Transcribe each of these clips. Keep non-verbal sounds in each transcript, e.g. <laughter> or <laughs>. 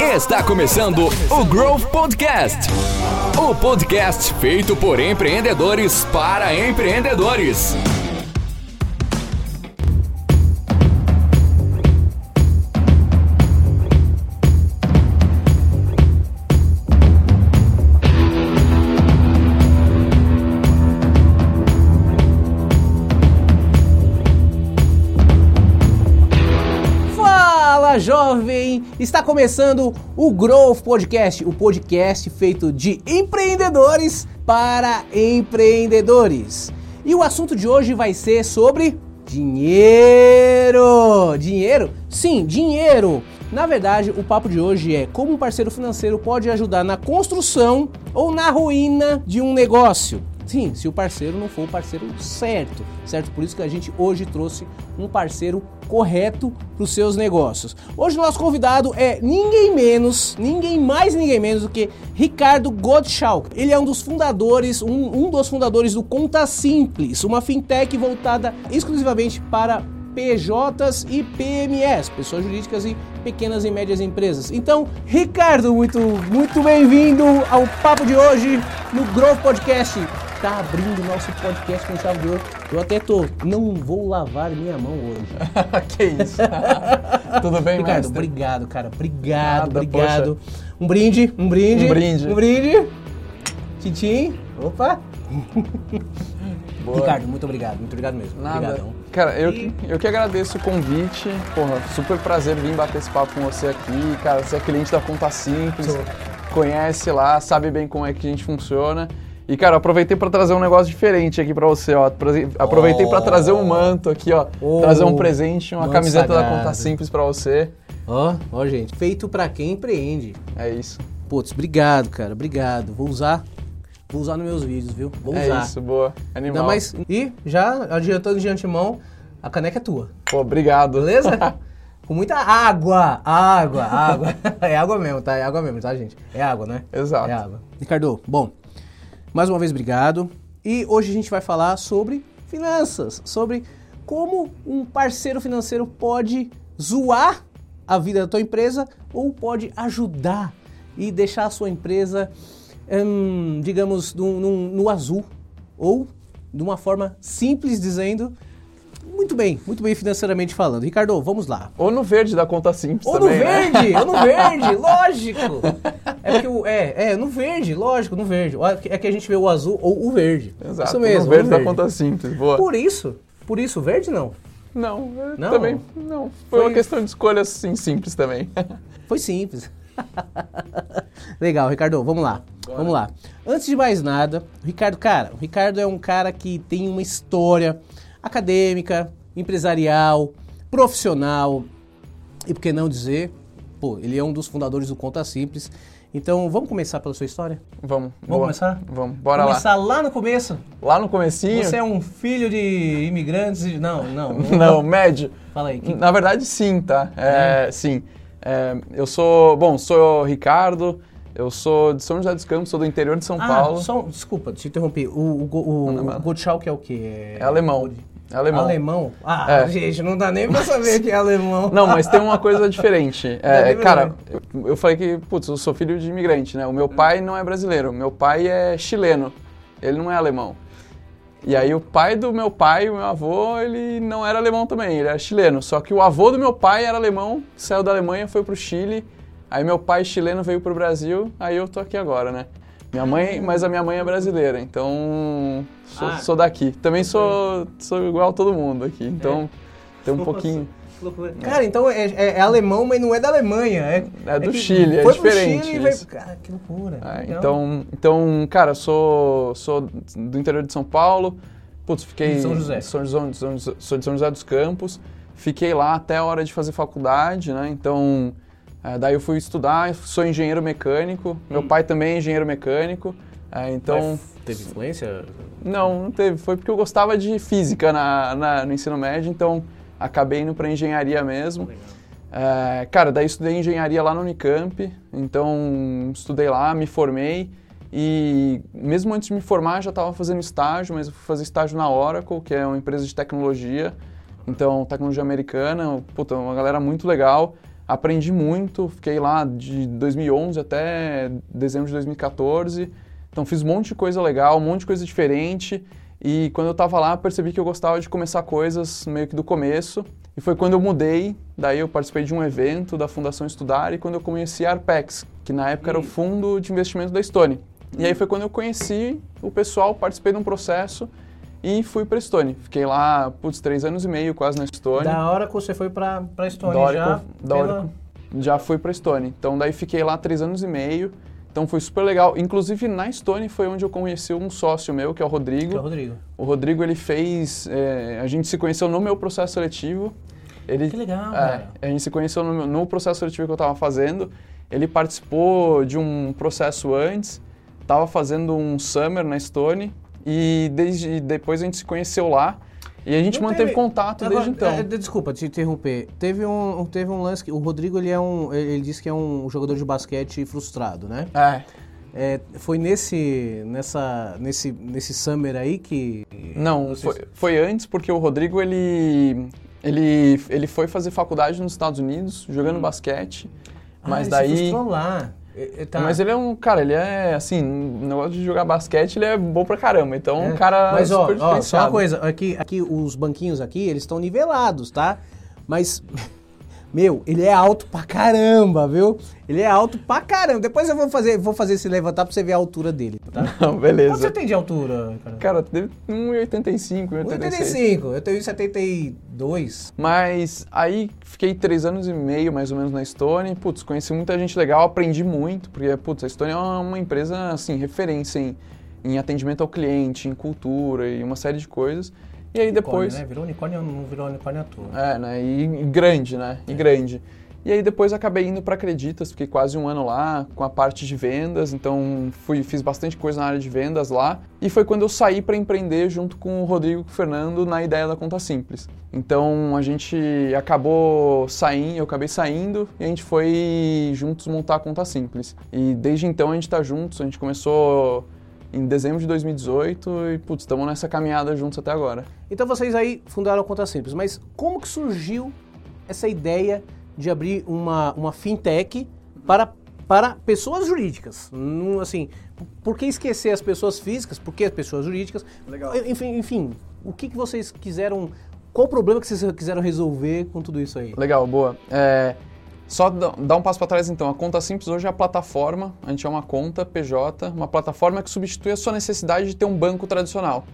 Está começando o Growth Podcast. O podcast feito por empreendedores para empreendedores. Jovem! Está começando o Growth Podcast, o podcast feito de empreendedores para empreendedores. E o assunto de hoje vai ser sobre dinheiro. Dinheiro? Sim, dinheiro. Na verdade, o papo de hoje é como um parceiro financeiro pode ajudar na construção ou na ruína de um negócio. Sim, se o parceiro não for o parceiro certo, certo? Por isso que a gente hoje trouxe um parceiro correto para os seus negócios. Hoje nosso convidado é ninguém menos, ninguém mais, ninguém menos do que Ricardo Gottschalk. Ele é um dos fundadores, um, um dos fundadores do Conta Simples, uma fintech voltada exclusivamente para PJs e PMS, pessoas jurídicas e pequenas e médias empresas. Então, Ricardo, muito, muito bem-vindo ao papo de hoje no Growth Podcast. Tá abrindo o nosso podcast com chave de ouro. Eu até tô, não vou lavar minha mão hoje. <laughs> que isso? <laughs> Tudo bem, Ricardo, mestre? obrigado, cara. Obrigado, Nada, obrigado. Um brinde, um brinde. Um brinde. Um brinde. Tintim. Opa. <laughs> Boa. Ricardo, muito obrigado, muito obrigado mesmo. Nada. Obrigadão. Cara, eu, que- eu que agradeço o convite. Porra, super prazer vir bater esse papo com você aqui. Cara, você é cliente da Conta Simples, Sou. conhece lá, sabe bem como é que a gente funciona. E, cara, aproveitei para trazer um negócio diferente aqui para você, ó. Aproveitei para trazer um manto aqui, ó. Oh. trazer um presente, uma Manto camiseta da sagrado. Conta Simples para você. Ó, ó, gente. Feito pra quem empreende. É isso. Putz, obrigado, cara. Obrigado. Vou usar. Vou usar nos meus vídeos, viu? Vou É usar. isso, boa. Ainda Animal. mais. E já adiantando de antemão, a caneca é tua. Pô, obrigado. Beleza? <laughs> Com muita água, água, água. <laughs> É água mesmo, tá? É água mesmo, tá, gente? É água, né? Exato. É água. Ricardo, bom, mais uma vez obrigado. E hoje a gente vai falar sobre finanças, sobre como um parceiro financeiro pode zoar a vida da tua empresa ou pode ajudar e deixar a sua empresa, hum, digamos, no, no- no azul ou de uma forma simples dizendo, muito bem, muito bem financeiramente falando. Ricardo, vamos lá. Ou no verde da Conta Simples Ou também, no né? verde, ou no <laughs> verde, lógico. É porque o, é, é, no verde, lógico, no verde. É que a gente vê o azul ou o verde. Exato, Isso mesmo, no verde no da Conta Simples. Boa. Por isso, por isso, verde não. Não, eu Não? também não. Foi, Foi- uma questão de escolha assim simples também. <laughs> Foi simples. Legal, Ricardo, vamos lá. Vamos lá. Antes de mais nada, Ricardo, cara, o Ricardo é um cara que tem uma história acadêmica, empresarial, profissional e por que não dizer, pô, ele é um dos fundadores do Conta Simples. Então, vamos começar pela sua história? Vamos. Vamos boa. começar? Vamos, bora começar lá. no começo. lá. Lá no comecinho. Você é um filho de imigrantes? e- Não, não. <laughs> Não, médio. Fala aí. que- Na verdade, sim, tá? É, Sim. É, eu sou, bom, sou o Ricardo, eu sou de São José dos Campos, sou do interior de São Ah, Paulo. só, desculpa, te interrompi. O, o, o, o bala. Gottschalk é o quê? É alemão. É alemão. Alemão? Ah, É. gente, não dá nem pra saber que é alemão. <laughs> Não, mas tem uma coisa diferente. É cara, eu, eu falei que, putz, eu sou filho de imigrante, né? O meu pai não é brasileiro, meu pai é chileno, ele não é alemão. E aí o pai do meu pai, o meu avô, ele não era alemão também, ele era chileno. Só que o avô do meu pai era alemão, saiu da Alemanha, foi pro Chile. Aí meu pai chileno veio pro Brasil, aí eu tô aqui agora, né? Minha mãe, mas a minha mãe é brasileira, então sou, Ah. sou daqui. Também sou, sou igual a todo mundo aqui, então tem um <laughs> pouquinho. loucura. Cara, então é, é- é alemão, mas não é da Alemanha. É, É do que Chile, é diferente Chile veio... Cara, que loucura. É, Legal. então, então, cara, sou, sou do interior de São Paulo. Putz, fiquei. De São José. De São, São- sou de São José dos Campos. Fiquei lá até a hora de fazer faculdade, né? Então, é, daí eu fui estudar, sou engenheiro mecânico. Meu pai também é engenheiro mecânico. é, então, Mas Teve influência? não, não teve. Foi porque eu gostava de física na, na- no ensino médio, então acabei indo para engenharia mesmo. É, cara, daí estudei engenharia lá no Unicamp, então estudei lá, me formei e mesmo antes de me formar já estava fazendo estágio, mas eu fui fazer estágio na Oracle, que é uma empresa de tecnologia, então tecnologia americana, puta, uma galera muito legal. Aprendi muito, fiquei lá de 2011 até dezembro de 2014. Então fiz um monte de coisa legal, um monte de coisa diferente. E quando eu estava lá, percebi que eu gostava de começar coisas meio que do começo. E foi quando eu mudei, daí eu participei de um evento da Fundação Estudar e quando eu conheci a Arpex, que na época era o fundo de investimento da Stone. E aí foi quando eu conheci o pessoal, participei de um processo e fui para Stone. Fiquei lá, putz, três anos e meio quase na Stone. Da hora que você foi para Stone da hora já? da hora pela- eu- já fui para Stone. Então daí fiquei lá três anos e meio. Então foi super legal. Inclusive na Stone foi onde eu conheci um sócio meu, que é o Rodrigo. Que é o Rodrigo. O Rodrigo ele fez, é, a gente se conheceu no meu processo seletivo. Ele, Que legal, é, cara. a gente se conheceu no, no processo seletivo que eu estava fazendo. Ele participou de um processo antes, estava fazendo um summer na Stone e desde depois a gente se conheceu lá e a gente Não manteve teve- contato Agora, desde então. é, desculpa te interromper. Teve um, teve um lance que o Rodrigo ele é um, ele disse que é um jogador de basquete frustrado, né? É, É, foi nesse, nessa, nesse, nesse summer aí que Não, foi, foi antes porque o Rodrigo ele, ele, ele foi fazer faculdade nos Estados Unidos jogando basquete, Ah, mas ele se daí lá. É, é, tá. Mas ele é um, cara, ele é assim, no negócio de jogar basquete, ele é bom pra caramba. Então, É. um cara Mas ó, ó, só uma coisa, aqui, aqui os banquinhos aqui, eles estão nivelados, tá? Mas <laughs> meu, ele é alto pra caramba, viu? Ele é alto pra caramba. Depois eu vou fazer, vou fazer esse levantar pra você ver a altura dele, tá? <laughs> Não, Quanto beleza. você tem de altura, cara? Cara, teve 1,85, 1,86. 85, eu tenho 72. Mas aí fiquei três anos e meio, mais ou menos, na Stone. Putz, conheci muita gente legal, aprendi muito, porque, putz, a Stone é uma, uma empresa, assim, referência em, em atendimento ao cliente, em cultura e uma série de coisas. E aí depois... Unicórnio, né? Virou unicórnio, não virou unicórnio à toa. É, né? E, e grande, né? E grande. E aí depois acabei indo para Acreditas, fiquei quase um ano lá com a parte de vendas, então fui fiz bastante coisa na área de vendas lá. E foi quando eu saí para empreender junto com o Rodrigo e com o Fernando na ideia da conta simples. Então a gente acabou saindo, eu acabei saindo e a gente foi juntos montar a conta simples. E desde então a gente está juntos, a gente começou em dezembro de 2018 e putz, estamos nessa caminhada juntos até agora. Então vocês aí fundaram a Conta Simples, mas como que surgiu essa ideia de abrir uma, uma fintech para, para pessoas jurídicas? Não, assim, por que esquecer as pessoas físicas? Por que as pessoas jurídicas? Legal. Enfim, enfim o que, que vocês quiseram... Qual o problema que vocês quiseram resolver com tudo isso aí? Legal, boa. É, só dar um passo para trás então. A conta simples hoje é a plataforma, a gente é uma conta PJ, uma plataforma que substitui a sua necessidade de ter um banco tradicional.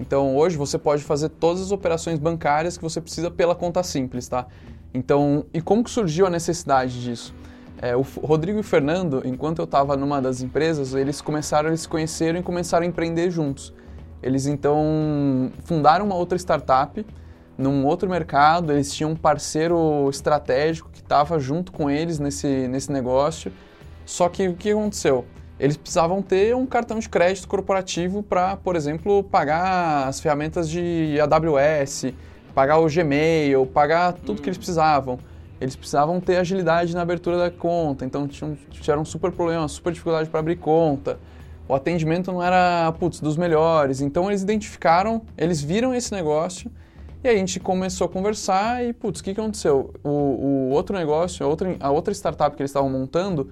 Então hoje você pode fazer todas as operações bancárias que você precisa pela conta simples, tá? Então, e como que surgiu a necessidade disso? É, o Rodrigo e o Fernando, enquanto eu estava numa das empresas, eles começaram, eles se conheceram e começaram a empreender juntos. Eles então fundaram uma outra startup num outro mercado, eles tinham um parceiro estratégico que estava junto com eles nesse, nesse negócio. Só que o que aconteceu? Eles precisavam ter um cartão de crédito corporativo para, por exemplo, pagar as ferramentas de AWS, pagar o Gmail, pagar tudo que eles precisavam. Eles precisavam ter agilidade na abertura da conta, então tinham, tiveram um super problema, super dificuldade para abrir conta. O atendimento não era, putz, dos melhores. Então eles identificaram, eles viram esse negócio e aí a gente começou a conversar e, putz, o que, que aconteceu? O, o outro negócio, a outra, a outra startup que eles estavam montando,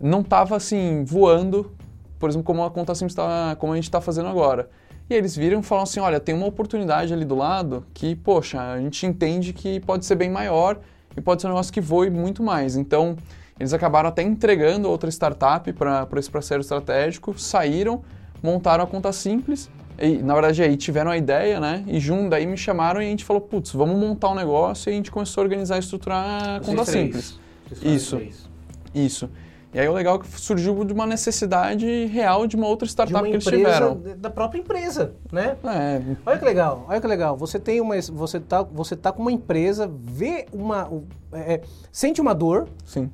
não estava assim, voando, por exemplo, como a conta simples tá, como a gente está fazendo agora. E eles viram e falaram assim, olha, tem uma oportunidade ali do lado que, poxa, a gente entende que pode ser bem maior e pode ser um negócio que voe muito mais. Então, eles acabaram até entregando outra startup para esse parceiro estratégico, saíram, montaram a conta simples e, na verdade, aí tiveram a ideia, né? E junto daí me chamaram e a gente falou, putz, vamos montar um negócio e a gente começou a organizar e estruturar a conta simples. Isso. três. Isso. E aí o legal é que surgiu de uma necessidade real de uma outra De startup uma que eles tiveram. da própria empresa, né? É, Olha que legal, olha que legal. Você tem uma, você tá, você tá com uma empresa, vê uma, é, é, sente uma dor, sim.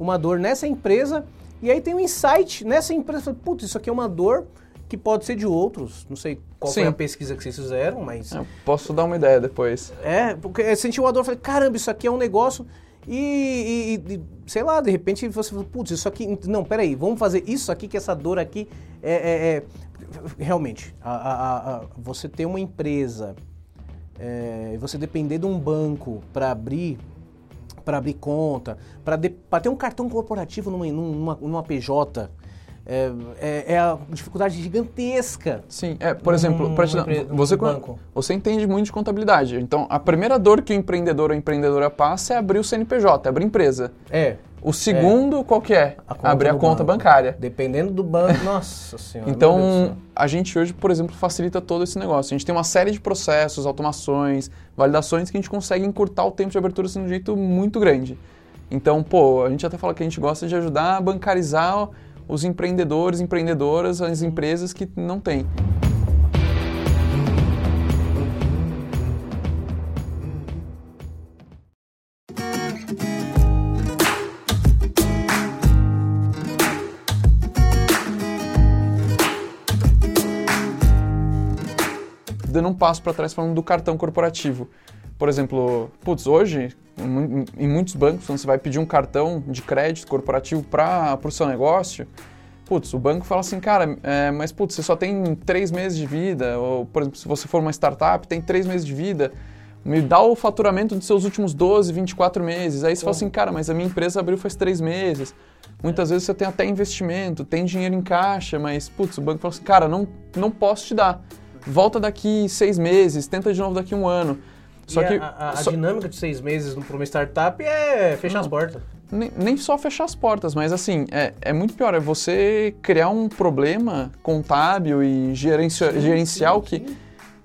uma dor nessa empresa e aí tem um insight nessa empresa. Putz, isso aqui é uma dor que pode ser de outros. Não sei qual foi Sim. a pesquisa que vocês fizeram, mas Eu posso dar uma ideia depois. é porque eu senti uma dor. Falei, caramba, isso aqui é um negócio e, e- e, sei lá, de repente você falou, putz, isso aqui, não, peraí, vamos fazer isso aqui que essa dor aqui é, é- é- realmente. a- a- a- você ter uma empresa é, você depender de um banco para abrir para abrir conta, para ter um cartão corporativo numa, numa, numa PJ. É, é, é, a dificuldade gigantesca. Sim, é, por exemplo, pra te dar- você, você entende muito de contabilidade. Então, a primeira dor que o empreendedor ou a empreendedora passa é abrir o CNPJ, abrir empresa. É. O segundo, qual que é? A conta abrir a conta banco. bancária. Dependendo do banco, <laughs> nossa senhora. Então, a gente hoje, por exemplo, facilita todo esse negócio. A gente tem uma série de processos, automações, validações que a gente consegue encurtar o tempo de abertura assim, de um jeito muito grande. Então, pô, a gente até fala que a gente gosta de ajudar a bancarizar os empreendedores, empreendedoras, as empresas que não têm. Dando um passo para trás falando do cartão corporativo. Por exemplo, putz, hoje, em mu- em muitos bancos, quando você vai pedir um cartão de crédito corporativo para o seu negócio, putz, o banco fala assim, cara, é, mas putz, você só tem três meses de vida, ou, por exemplo, se você for uma startup, tem três meses de vida, me dá o faturamento dos seus últimos 12, 24 meses. Aí você fala assim, cara, mas a minha empresa abriu faz três meses. Muitas vezes você tem até investimento, tem dinheiro em caixa, mas, putz, o banco fala assim, cara, não, não posso te dar. Volta daqui seis meses, tenta de novo daqui um ano. Só E que a, a- a só- dinâmica de seis meses para uma startup é fechar as portas. nem, nem só fechar as portas, mas assim, é, é muito pior, é você criar um problema contábil e gerencio- gerencial que.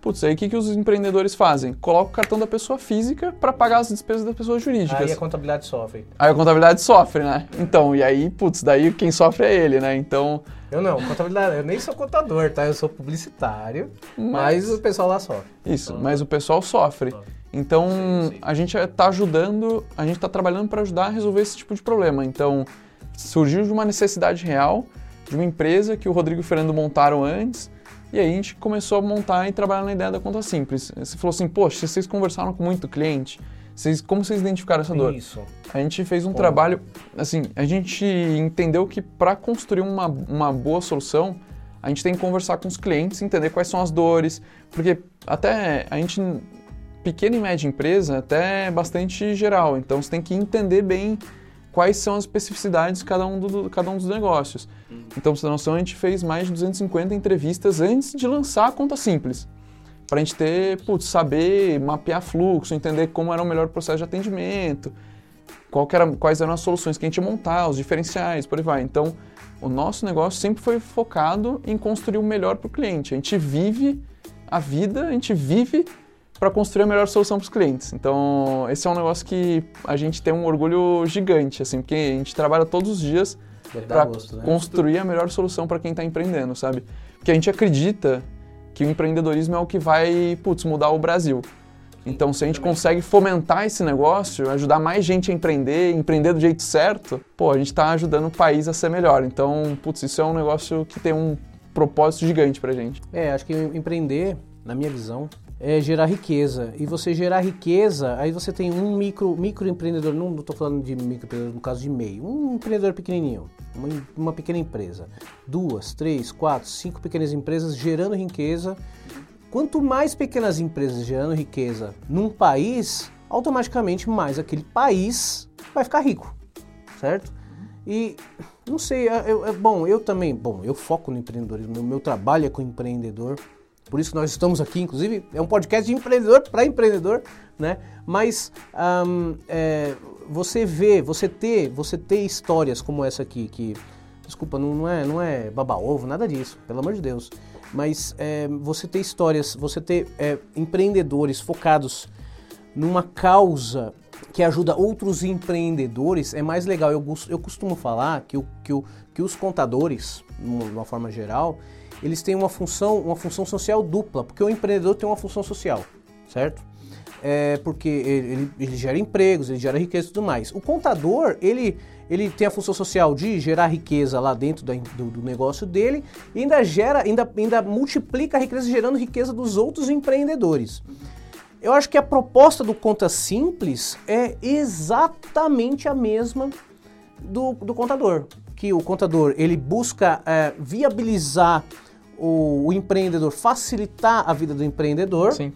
Putz, aí o que, que os empreendedores fazem? Coloca o cartão da pessoa física para pagar as despesas das pessoas jurídicas. Aí a contabilidade sofre. Aí a contabilidade sofre, né? Então, e aí, putz, daí quem sofre é ele, né? Então, Eu não, contabilidade, eu nem sou contador, tá? Eu sou publicitário, Mas- mas, o pessoal lá sofre. isso, mas o pessoal sofre. Então, a gente está ajudando, a gente está trabalhando para ajudar a resolver esse tipo de problema. Então, surgiu de uma necessidade real de uma empresa que o Rodrigo e o Fernando montaram antes, e aí a gente começou a montar e trabalhar na ideia da conta simples. Você falou assim, poxa, vocês conversaram com muito cliente, vocês, como vocês identificaram essa dor? Isso. A gente fez um trabalho, assim, a gente entendeu que para construir uma, uma boa solução, a gente tem que conversar com os clientes, entender quais são as dores, porque até a gente, pequena e média empresa, até é bastante geral, então você tem que entender bem quais são as especificidades de cada um, do, cada um dos negócios. Então, pra você ter noção, a gente fez mais de 250 entrevistas antes de lançar a conta simples. Para a gente ter, putz, saber mapear fluxo, entender como era o melhor processo de atendimento, era, quais eram as soluções que a gente ia montar, os diferenciais, por aí vai. Então, o nosso negócio sempre foi focado em construir o melhor para o cliente. A gente vive a vida, a gente vive para construir a melhor solução para os clientes. Então, esse é um negócio que a gente tem um orgulho gigante, assim, porque a gente trabalha todos os dias para né? construir a melhor solução para quem está empreendendo, sabe? Porque a gente acredita que o empreendedorismo é o que vai, putz, mudar o Brasil. Então, se a gente consegue fomentar esse negócio, ajudar mais gente a empreender, empreender do jeito certo, pô, a gente está ajudando o país a ser melhor. Então, putz, isso é um negócio que tem um propósito gigante pra gente. É, acho que empreender, na minha visão, é gerar riqueza. E você gerar riqueza, aí você tem um micro, microempreendedor, não estou falando de microempreendedor no caso de meio, um empreendedor pequenininho, uma, uma pequena empresa. Duas, três, quatro, cinco pequenas empresas gerando riqueza. Quanto mais pequenas empresas gerando riqueza num país, automaticamente mais aquele país vai ficar rico, certo? E não sei, é, bom, eu também, bom, eu foco no empreendedorismo, meu, meu trabalho é com empreendedor, por isso nós estamos aqui, inclusive, é um podcast de empreendedor para empreendedor, né? Mas ahm, é, você vê, você ter, você ter histórias como essa aqui, que, desculpa, não, não é, não é baba-ovo, nada disso, pelo amor de Deus. Mas é, você ter histórias, você ter é, empreendedores focados numa causa que ajuda outros empreendedores é mais legal. Eu, eu costumo falar que, o, que, o, que os contadores, de uma forma geral, eles têm uma função, uma função social dupla, porque o empreendedor tem uma função social, certo? É porque ele, ele, ele gera empregos, ele gera riqueza e tudo mais. O contador, ele, ele tem a função social de gerar riqueza lá dentro da- do, do negócio dele e ainda gera, ainda, ainda multiplica a riqueza gerando riqueza dos outros empreendedores. Eu acho que a proposta do Conta Simples é exatamente a mesma do, do contador. Que o contador ele busca é, viabilizar o, o empreendedor, facilitar a vida do empreendedor. Sim.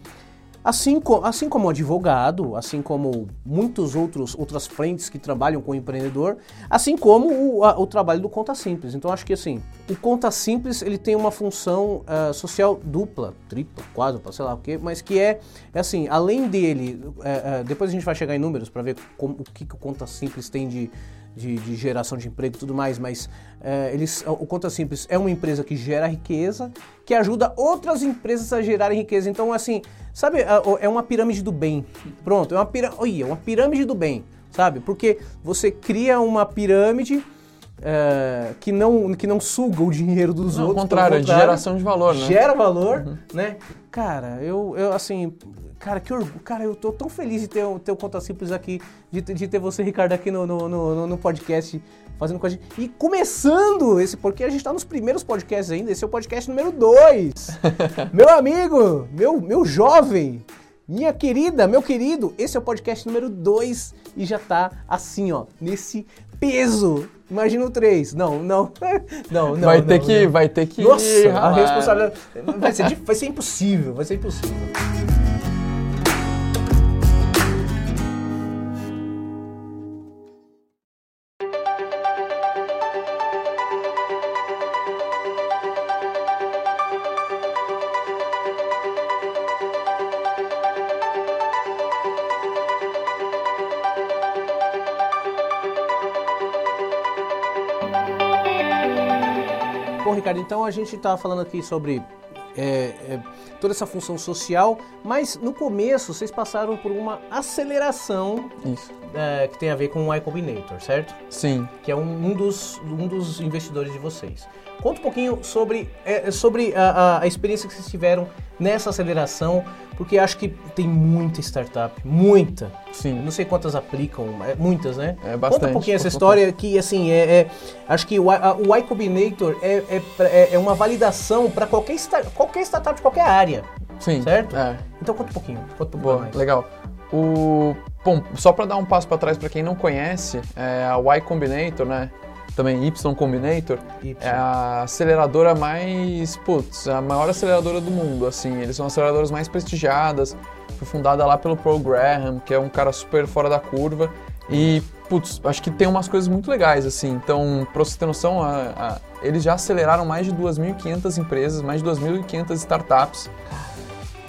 Assim, co assim como o advogado, assim como muitos outros outras frentes que trabalham com o empreendedor, assim como o, a, o trabalho do Conta Simples. Então acho que assim, o Conta Simples ele tem uma função uh, social dupla, tripla, quádrupla, sei lá o que, mas que é, é assim, além dele, uh, uh, depois a gente vai chegar em números para ver como, o que, que o Conta Simples tem de de, de, geração de emprego e tudo mais, mas é, eles, o Conta Simples é uma empresa que gera riqueza, que ajuda outras empresas a gerarem riqueza. Então, assim, sabe, é uma pirâmide do bem. Pronto, é uma, pira, Oi, é uma pirâmide do bem, sabe? Porque você cria uma pirâmide é, que, não, que não suga o dinheiro dos não, outros. Ao contrário, é de geração de valor, né? Gera valor, uhum. né? Cara, eu, eu assim, Cara, que orgulho. Cara, eu tô tão feliz de ter, o Conta Simples aqui, de, de ter você, Ricardo, aqui no, no, no, no, podcast, fazendo com a gente. E começando esse, porque a gente tá nos primeiros podcasts ainda, esse é o podcast número 2. <laughs> meu amigo, meu, meu jovem, minha querida, meu querido, esse é o podcast número 2 e já tá assim, ó, nesse peso. Imagina o 3. Não, não. <laughs> Não, não. Vai ter não, que. Não. Vai ter que. Nossa, a responsabilidade. Vai ser, vai ser impossível. Vai ser impossível. Então a gente está falando aqui sobre é, é, toda essa função social, mas no começo vocês passaram por uma aceleração é, que tem a ver com o Y Combinator, certo? Sim. Que é um, um, dos, um dos investidores de vocês. Conta um pouquinho sobre, é, sobre a, a, experiência que vocês tiveram nessa aceleração, porque acho que tem muita startup, muita. Sim. Não sei quantas aplicam, é, muitas, né? É bastante. Conta um pouquinho essa história que, assim, é, é acho que o, a, o Y Combinator é, é, é, é uma validação para qualquer, qualquer startup de qualquer área. Sim. Certo? É. Então conta um pouquinho. Conta um Boa, mais. legal. O, bom, só para dar um passo para trás para quem não conhece, é a Y Combinator, né? Também Y Combinator, y. é a aceleradora mais, putz, a maior aceleradora do mundo, assim, eles são aceleradoras mais prestigiadas, foi fundada lá pelo Paul Graham, que é um cara super fora da curva, e, putz, acho que tem umas coisas muito legais, assim, então, pra você ter noção, a, a, eles já aceleraram mais de 2.500 empresas, mais de 2.500 startups,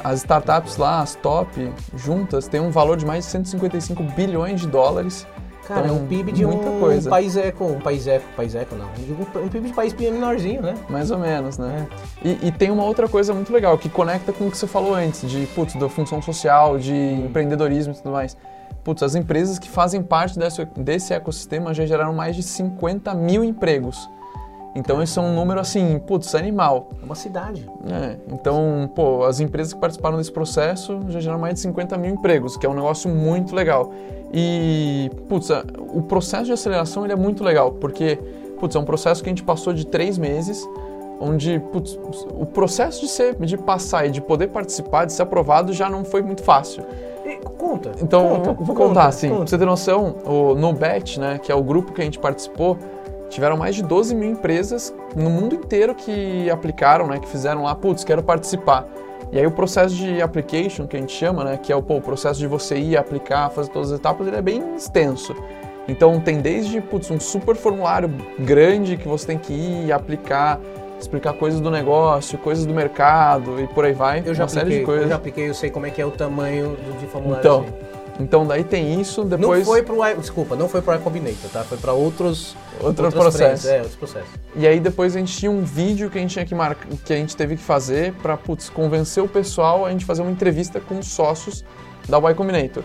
as startups lá, as top, juntas, têm um valor de mais de 155 bilhões de dólares, Cara, então, é um PIB de um coisa. país eco, um país eco, país eco não, um, um PIB de país menorzinho, né? Mais ou menos, né? É. E, e, tem uma outra coisa muito legal, que conecta com o que você falou antes, de, putz, da função social, de hum. empreendedorismo e tudo mais. Putz, as empresas que fazem parte desse, desse ecossistema já geraram mais de 50 mil empregos. Então isso é um número assim, putz, animal. É uma cidade. É, então, pô, as empresas que participaram desse processo já geraram mais de 50 mil empregos, que é um negócio muito legal. E, putz, o processo de aceleração ele é muito legal, porque, putz, é um processo que a gente passou de três meses, onde, putz, o processo de, ser, de passar e de poder participar, de ser aprovado, já não foi muito fácil. E, conta. Então, conta, vou contar, conta, assim, conta. pra você ter noção, o NoBet, né, que é o grupo que a gente participou, tiveram mais de 12 mil empresas no mundo inteiro que aplicaram, né, que fizeram lá, putz, quero participar. E aí o processo de application, que a gente chama, né, que é o, pô, o processo de você ir aplicar, fazer todas as etapas, ele é bem extenso. Então tem desde putz, um super formulário grande que você tem que ir aplicar, explicar coisas do negócio, coisas do mercado e por aí vai. Eu já uma apliquei, série de coisas. Eu já apliquei, eu sei como é que é o tamanho de formulário. Então, então daí tem isso, depois... Não foi pro I, desculpa, não foi pro iCombinator, tá? Foi para outros... Outro processo. É, outros processos. E aí depois a gente tinha um vídeo que a gente tinha que marcar, que a gente teve que fazer para putz, convencer o pessoal a gente fazer uma entrevista com os sócios da Y Combinator.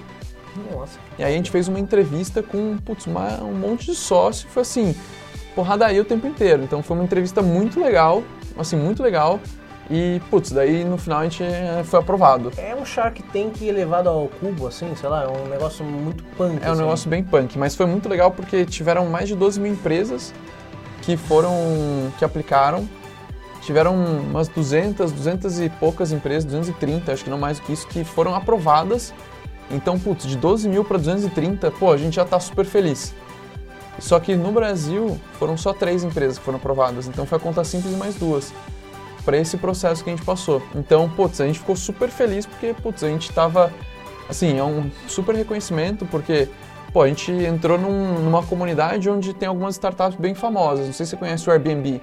Nossa. E aí a gente fez uma entrevista com putz, uma, um monte de sócio, foi assim, porradaria o tempo inteiro. Então foi uma entrevista muito legal, assim, muito legal. E, putz, daí no final a gente eh, foi aprovado. É um Shark Tank elevado ao cubo, assim, sei lá, é um negócio muito punk. É um assim. negócio bem punk, mas foi muito legal porque tiveram mais de 12 mil empresas que foram, que aplicaram. Tiveram umas 200, 200 e poucas empresas, 230, acho que não mais do que isso, que foram aprovadas. Então, putz, de 12 mil para 230, pô, a gente já tá super feliz. Só que no Brasil foram só três empresas que foram aprovadas, então foi a conta simples e mais duas. Para esse processo que a gente passou. Então, putz, a gente ficou super feliz porque, putz, a gente tava, assim, é um super reconhecimento porque, pô, a gente entrou num, numa comunidade onde tem algumas startups bem famosas. Não sei se você conhece o Airbnb.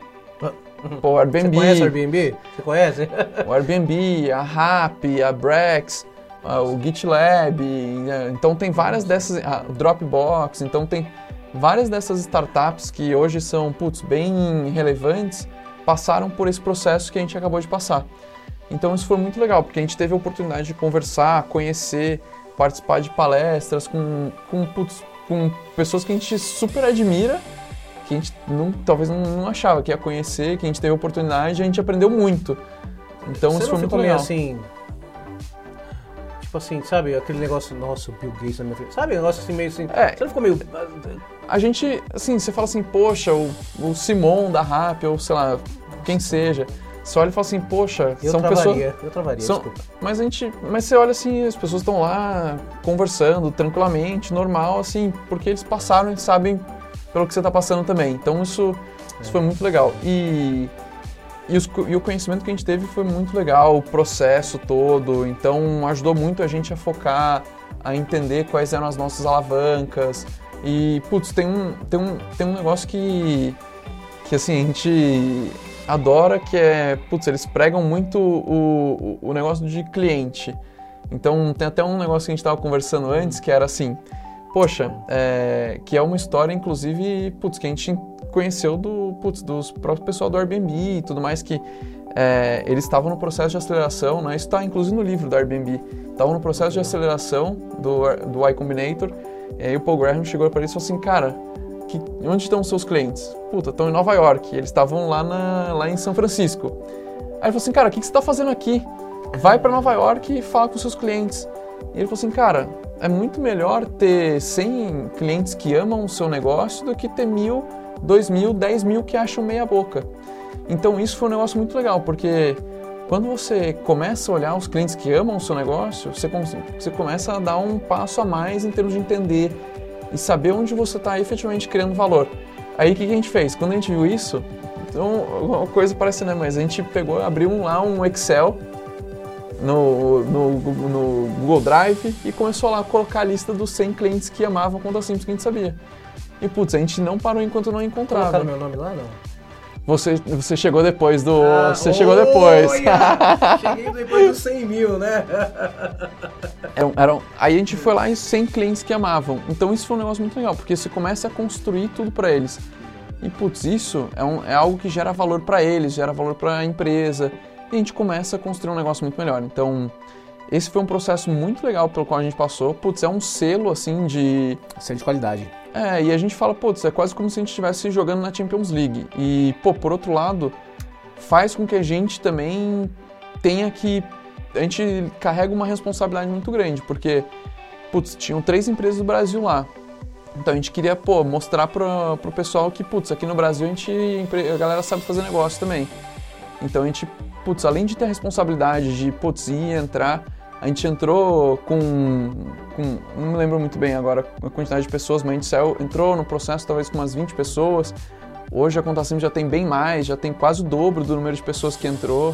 Pô, o Airbnb. Você conhece o Airbnb? Você conhece? o Airbnb, a Rappi, a Brex, a- o GitLab, né? então tem várias dessas, a Dropbox, então tem várias dessas startups que hoje são, putz, bem relevantes, passaram por esse processo que a gente acabou de passar. Então isso foi muito legal, porque a gente teve a oportunidade de conversar, conhecer, participar de palestras com, com, putz, com pessoas que a gente super admira, que a gente não, talvez não, não achava que ia conhecer, que a gente teve a oportunidade e a gente aprendeu muito. Então Você isso foi muito ficou meio legal. assim... Tipo assim, sabe? Aquele negócio, nossa, o Bill Gates na minha frente. Sabe? Um negócio assim, meio assim... É. Você não ficou meio... A gente, assim, você fala assim, poxa, o, o Simon da Rap, ou sei lá, quem seja. Você olha e fala assim, poxa, Eu são travaria, pessoas. eu travaria, São, desculpa. mas a gente, mas você olha assim, as pessoas estão lá conversando tranquilamente, normal, assim, porque eles passaram e sabem pelo que você está passando também. Então isso, isso foi muito legal. E, e, os e o conhecimento que a gente teve foi muito legal, o processo todo. Então ajudou muito a gente a focar, a entender quais eram as nossas alavancas. E, putz, tem um, tem um, tem um negócio que, que assim, a gente adora, que é, putz, eles pregam muito o, o, o negócio de cliente. Então, tem até um negócio que a gente estava conversando antes, que era assim, poxa, é, que é uma história, inclusive, putz, que a gente conheceu do, putz, dos próprios pessoal do Airbnb e tudo mais, que é, eles estavam no processo de aceleração, né? Isso está inclusive no livro do Airbnb. Estavam no processo de aceleração do, do Y Combinator, e aí o Paul Graham chegou para eles e falou assim, cara, que, onde estão os seus clientes? Puta, estão em Nova York. Eles estavam lá, na, lá em São Francisco. Aí ele falou assim, cara, o que, que você está fazendo aqui? Vai para Nova York e fala com seus clientes. E ele falou assim, cara, é muito melhor ter 100 clientes que amam o seu negócio do que ter mil, dois mil, dez mil que acham meia boca. Então isso foi um negócio muito legal, porque quando você começa a olhar os clientes que amam o seu negócio, você, você começa a dar um passo a mais em termos de entender e saber onde você está efetivamente criando valor. Aí o que, que a gente fez? Quando a gente viu isso, então, uma coisa parece, né? Mas a gente pegou, abriu lá um Excel no, no, no Google Drive e começou lá a colocar a lista dos 100 clientes que amavam conta simples que a gente sabia. E putz, a gente não parou enquanto não encontrava. Colocaram meu nome lá, não? Você, você chegou depois do. Ah, você chegou depois. olha! <laughs> Cheguei depois dos 100 mil, né? <laughs> Eram, eram- aí a gente foi lá e 100 clientes que amavam. Então isso foi um negócio muito legal, porque você começa a construir tudo para eles. E putz, isso é, um- é algo que gera valor para eles, gera valor para a empresa. E a gente começa a construir um negócio muito melhor. Então, esse foi um processo muito legal pelo qual a gente passou. Putz, é um selo assim de. Ser de qualidade. É, e a gente fala, putz, é quase como se a gente estivesse jogando na Champions League. E, pô, por outro lado, faz com que a gente também tenha que. A gente carrega uma responsabilidade muito grande, porque, putz, tinham três empresas do Brasil lá. Então a gente queria, pô, mostrar pro, pro pessoal que, putz, aqui no Brasil a gente. A galera sabe fazer negócio também. Então a gente, putz, além de ter a responsabilidade de, putz, ir entrar, a gente entrou com, com. Não me lembro muito bem agora a quantidade de pessoas, mas a gente saiu, entrou no processo talvez com umas 20 pessoas. Hoje a Conta Simples já tem bem mais, já tem quase o dobro do número de pessoas que entrou.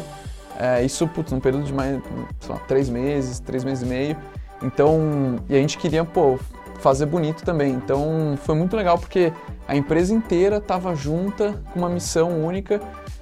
É, isso, putz, num período de mais, sei lá, três meses, três meses e meio. Então, e a gente queria, pô, fazer bonito também. Então, foi muito legal porque a empresa inteira estava junta com uma missão única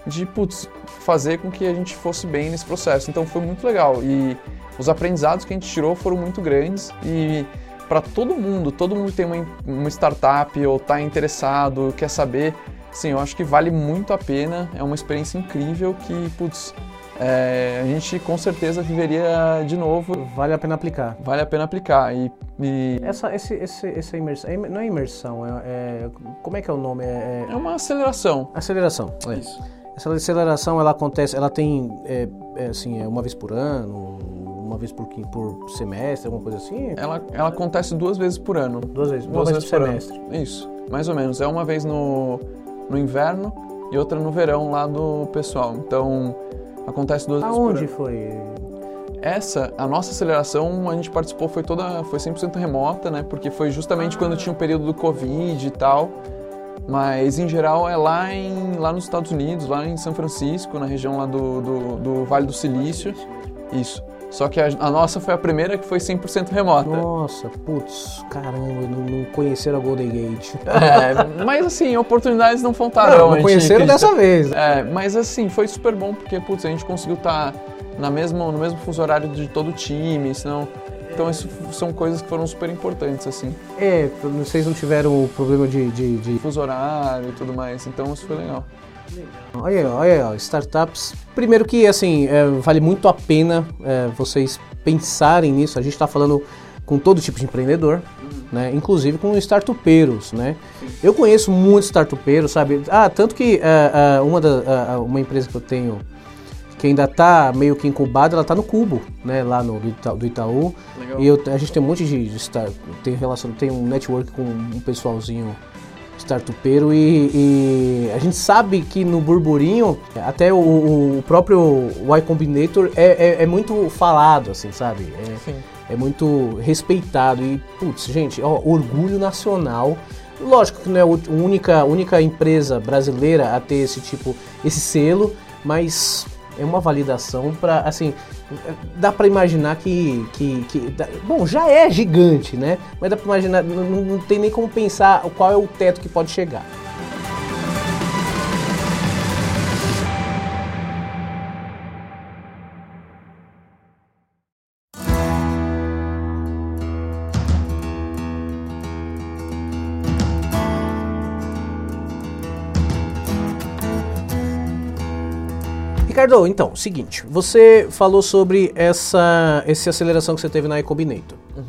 de, putz, fazer com que a gente fosse bem nesse processo. Então, foi muito legal. E os aprendizados que a gente tirou foram muito grandes e para todo mundo, todo mundo tem uma, uma startup ou está interessado, quer saber, sim, eu acho que vale muito a pena. É uma experiência incrível que, putz, é, a gente com certeza viveria de novo. Vale a pena aplicar. Vale a pena aplicar. E, e Essa, esse, esse, essa imersão, é- não é imersão, é, é- como é que é o nome? É, é é uma aceleração. aceleração. é. Isso. Essa aceleração, ela acontece, ela tem, é, é assim, é uma vez por ano, uma vez por, por semestre, alguma coisa assim? Ela, ela acontece duas vezes por ano. Duas vezes, Duas vez vezes por semestre. ano. Isso, mais ou menos. É uma vez no, no inverno e outra no verão lá do pessoal. Então, acontece duas vezes por Aonde ano. foi? Essa, a nossa aceleração, a gente participou, foi toda, foi 100% remota, né? Porque foi justamente Ah. quando tinha o período do Covid e tal. Mas em geral é lá, em, lá nos Estados Unidos, lá em São Francisco, na região lá do, do, do Vale do Silício. Isso. Só que a, a, nossa foi a primeira que foi 100% remota. Nossa, putz, caramba, não, não conheceram a Golden Gate. É, mas assim, oportunidades não faltaram. Não, não conheceram dessa vez. É, mas assim, foi super bom porque, putz, a gente conseguiu estar tá na mesma, no mesmo fuso horário de todo o time, senão... Então, isso são coisas que foram super importantes, assim. É, vocês não tiveram problema de, de, de... Fuso horário e tudo mais, então isso foi legal. Olha olha startups. Primeiro que, assim, é, vale muito a pena é, vocês pensarem nisso. A gente está falando com todo tipo de empreendedor, uhum. né? Inclusive com startupeiros, né? Sim. Eu conheço muitos startupeiros, sabe? Ah, tanto que uh, uh, uma, da, uh, uma empresa que eu tenho que ainda está meio que incubada, ela está no Cubo, né? Lá no do Itaú. Do Itaú. E eu, a gente tem um monte de, de start, tem relação, tem um network com um pessoalzinho startupeiro e, e, a gente sabe que no burburinho até o, o próprio Y Combinator é, é, é, muito falado, assim, sabe? É, é, muito respeitado e, putz, gente, ó, orgulho nacional. Lógico que não é a única, única empresa brasileira a ter esse tipo, esse selo, mas é uma validação para, assim, dá para imaginar que, que, que, bom, já é gigante, né? Mas dá para imaginar, não, não tem nem como pensar qual é o teto que pode chegar. Ricardo, então, seguinte, você falou sobre essa, essa aceleração que você teve na iCombinator. Uhum.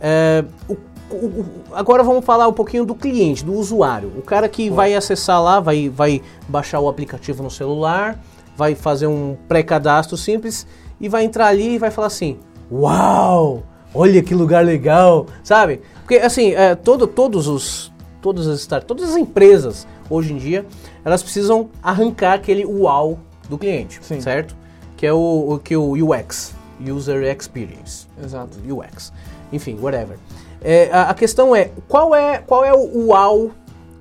É, o, o, agora vamos falar um pouquinho do cliente, do usuário. O cara que vai acessar lá, vai, vai baixar o aplicativo no celular, vai fazer um pré-cadastro simples e vai entrar ali e vai falar assim: Uau! Olha que lugar legal, sabe? Porque assim, é, todo, todos os, todas as todas as empresas hoje em dia, elas precisam arrancar aquele uau do cliente, Sim. certo? Que é o, o, que o UX, User Experience. Exato. UX. Enfim, whatever. É, a, a, questão é, qual é, qual é o UAU,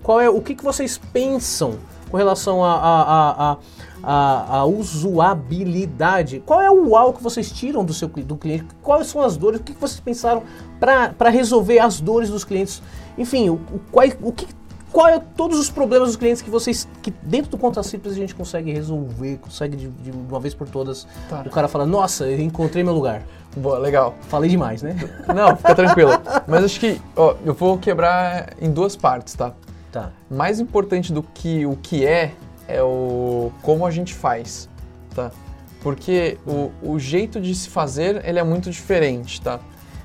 qual é, o que, que vocês pensam com relação a, a, a, a, a usabilidade? Qual é o UAU que vocês tiram do seu do cliente? Quais são as dores? O que, que vocês pensaram para resolver as dores dos clientes? Enfim, o, o, qual, o que qual é todos os problemas dos clientes que vocês, que dentro do Conta Simples a gente consegue resolver, consegue de, de uma vez por todas. Tá. O cara fala, nossa, eu encontrei meu lugar. Boa, legal. Falei demais, né? <laughs> Não, fica tranquilo. Mas acho que, ó, eu vou quebrar em duas partes, tá? Tá. Mais importante do que o que é, é o como a gente faz, tá? Porque o, o jeito de se fazer, ele é muito diferente, tá?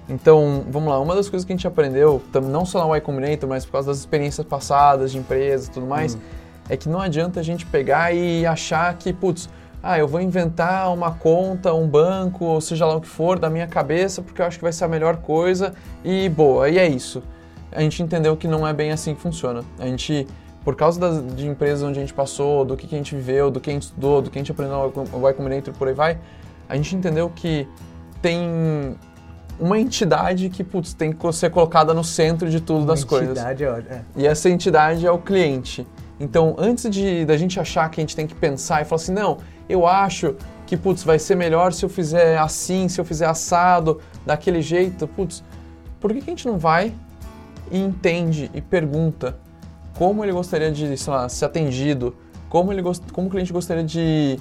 Então, vamos lá, uma das coisas que a gente aprendeu, não só na Y Combinator, mas por causa das experiências passadas de empresas e tudo mais, hum. é que não adianta a gente pegar e achar que, putz, ah, eu vou inventar uma conta, um banco, ou seja lá o que for, da minha cabeça, porque eu acho que vai ser a melhor coisa e boa, e é isso. A gente entendeu que não é bem assim que funciona. A gente, por causa das, de empresas onde a gente passou, do que, que a gente viveu, do que a gente estudou, do que a gente aprendeu no Y Combinator por aí vai, a gente entendeu que tem uma entidade que putz, tem que ser colocada no centro de tudo uma das coisas. É, é. E essa entidade é o cliente. Então, antes de da gente achar que a gente tem que pensar e falar assim, não, eu acho que putz, vai ser melhor se eu fizer assim, se eu fizer assado, daquele jeito, putz, por que, que a gente não vai e entende e pergunta como ele gostaria de, sei lá, ser atendido, como ele como o cliente gostaria de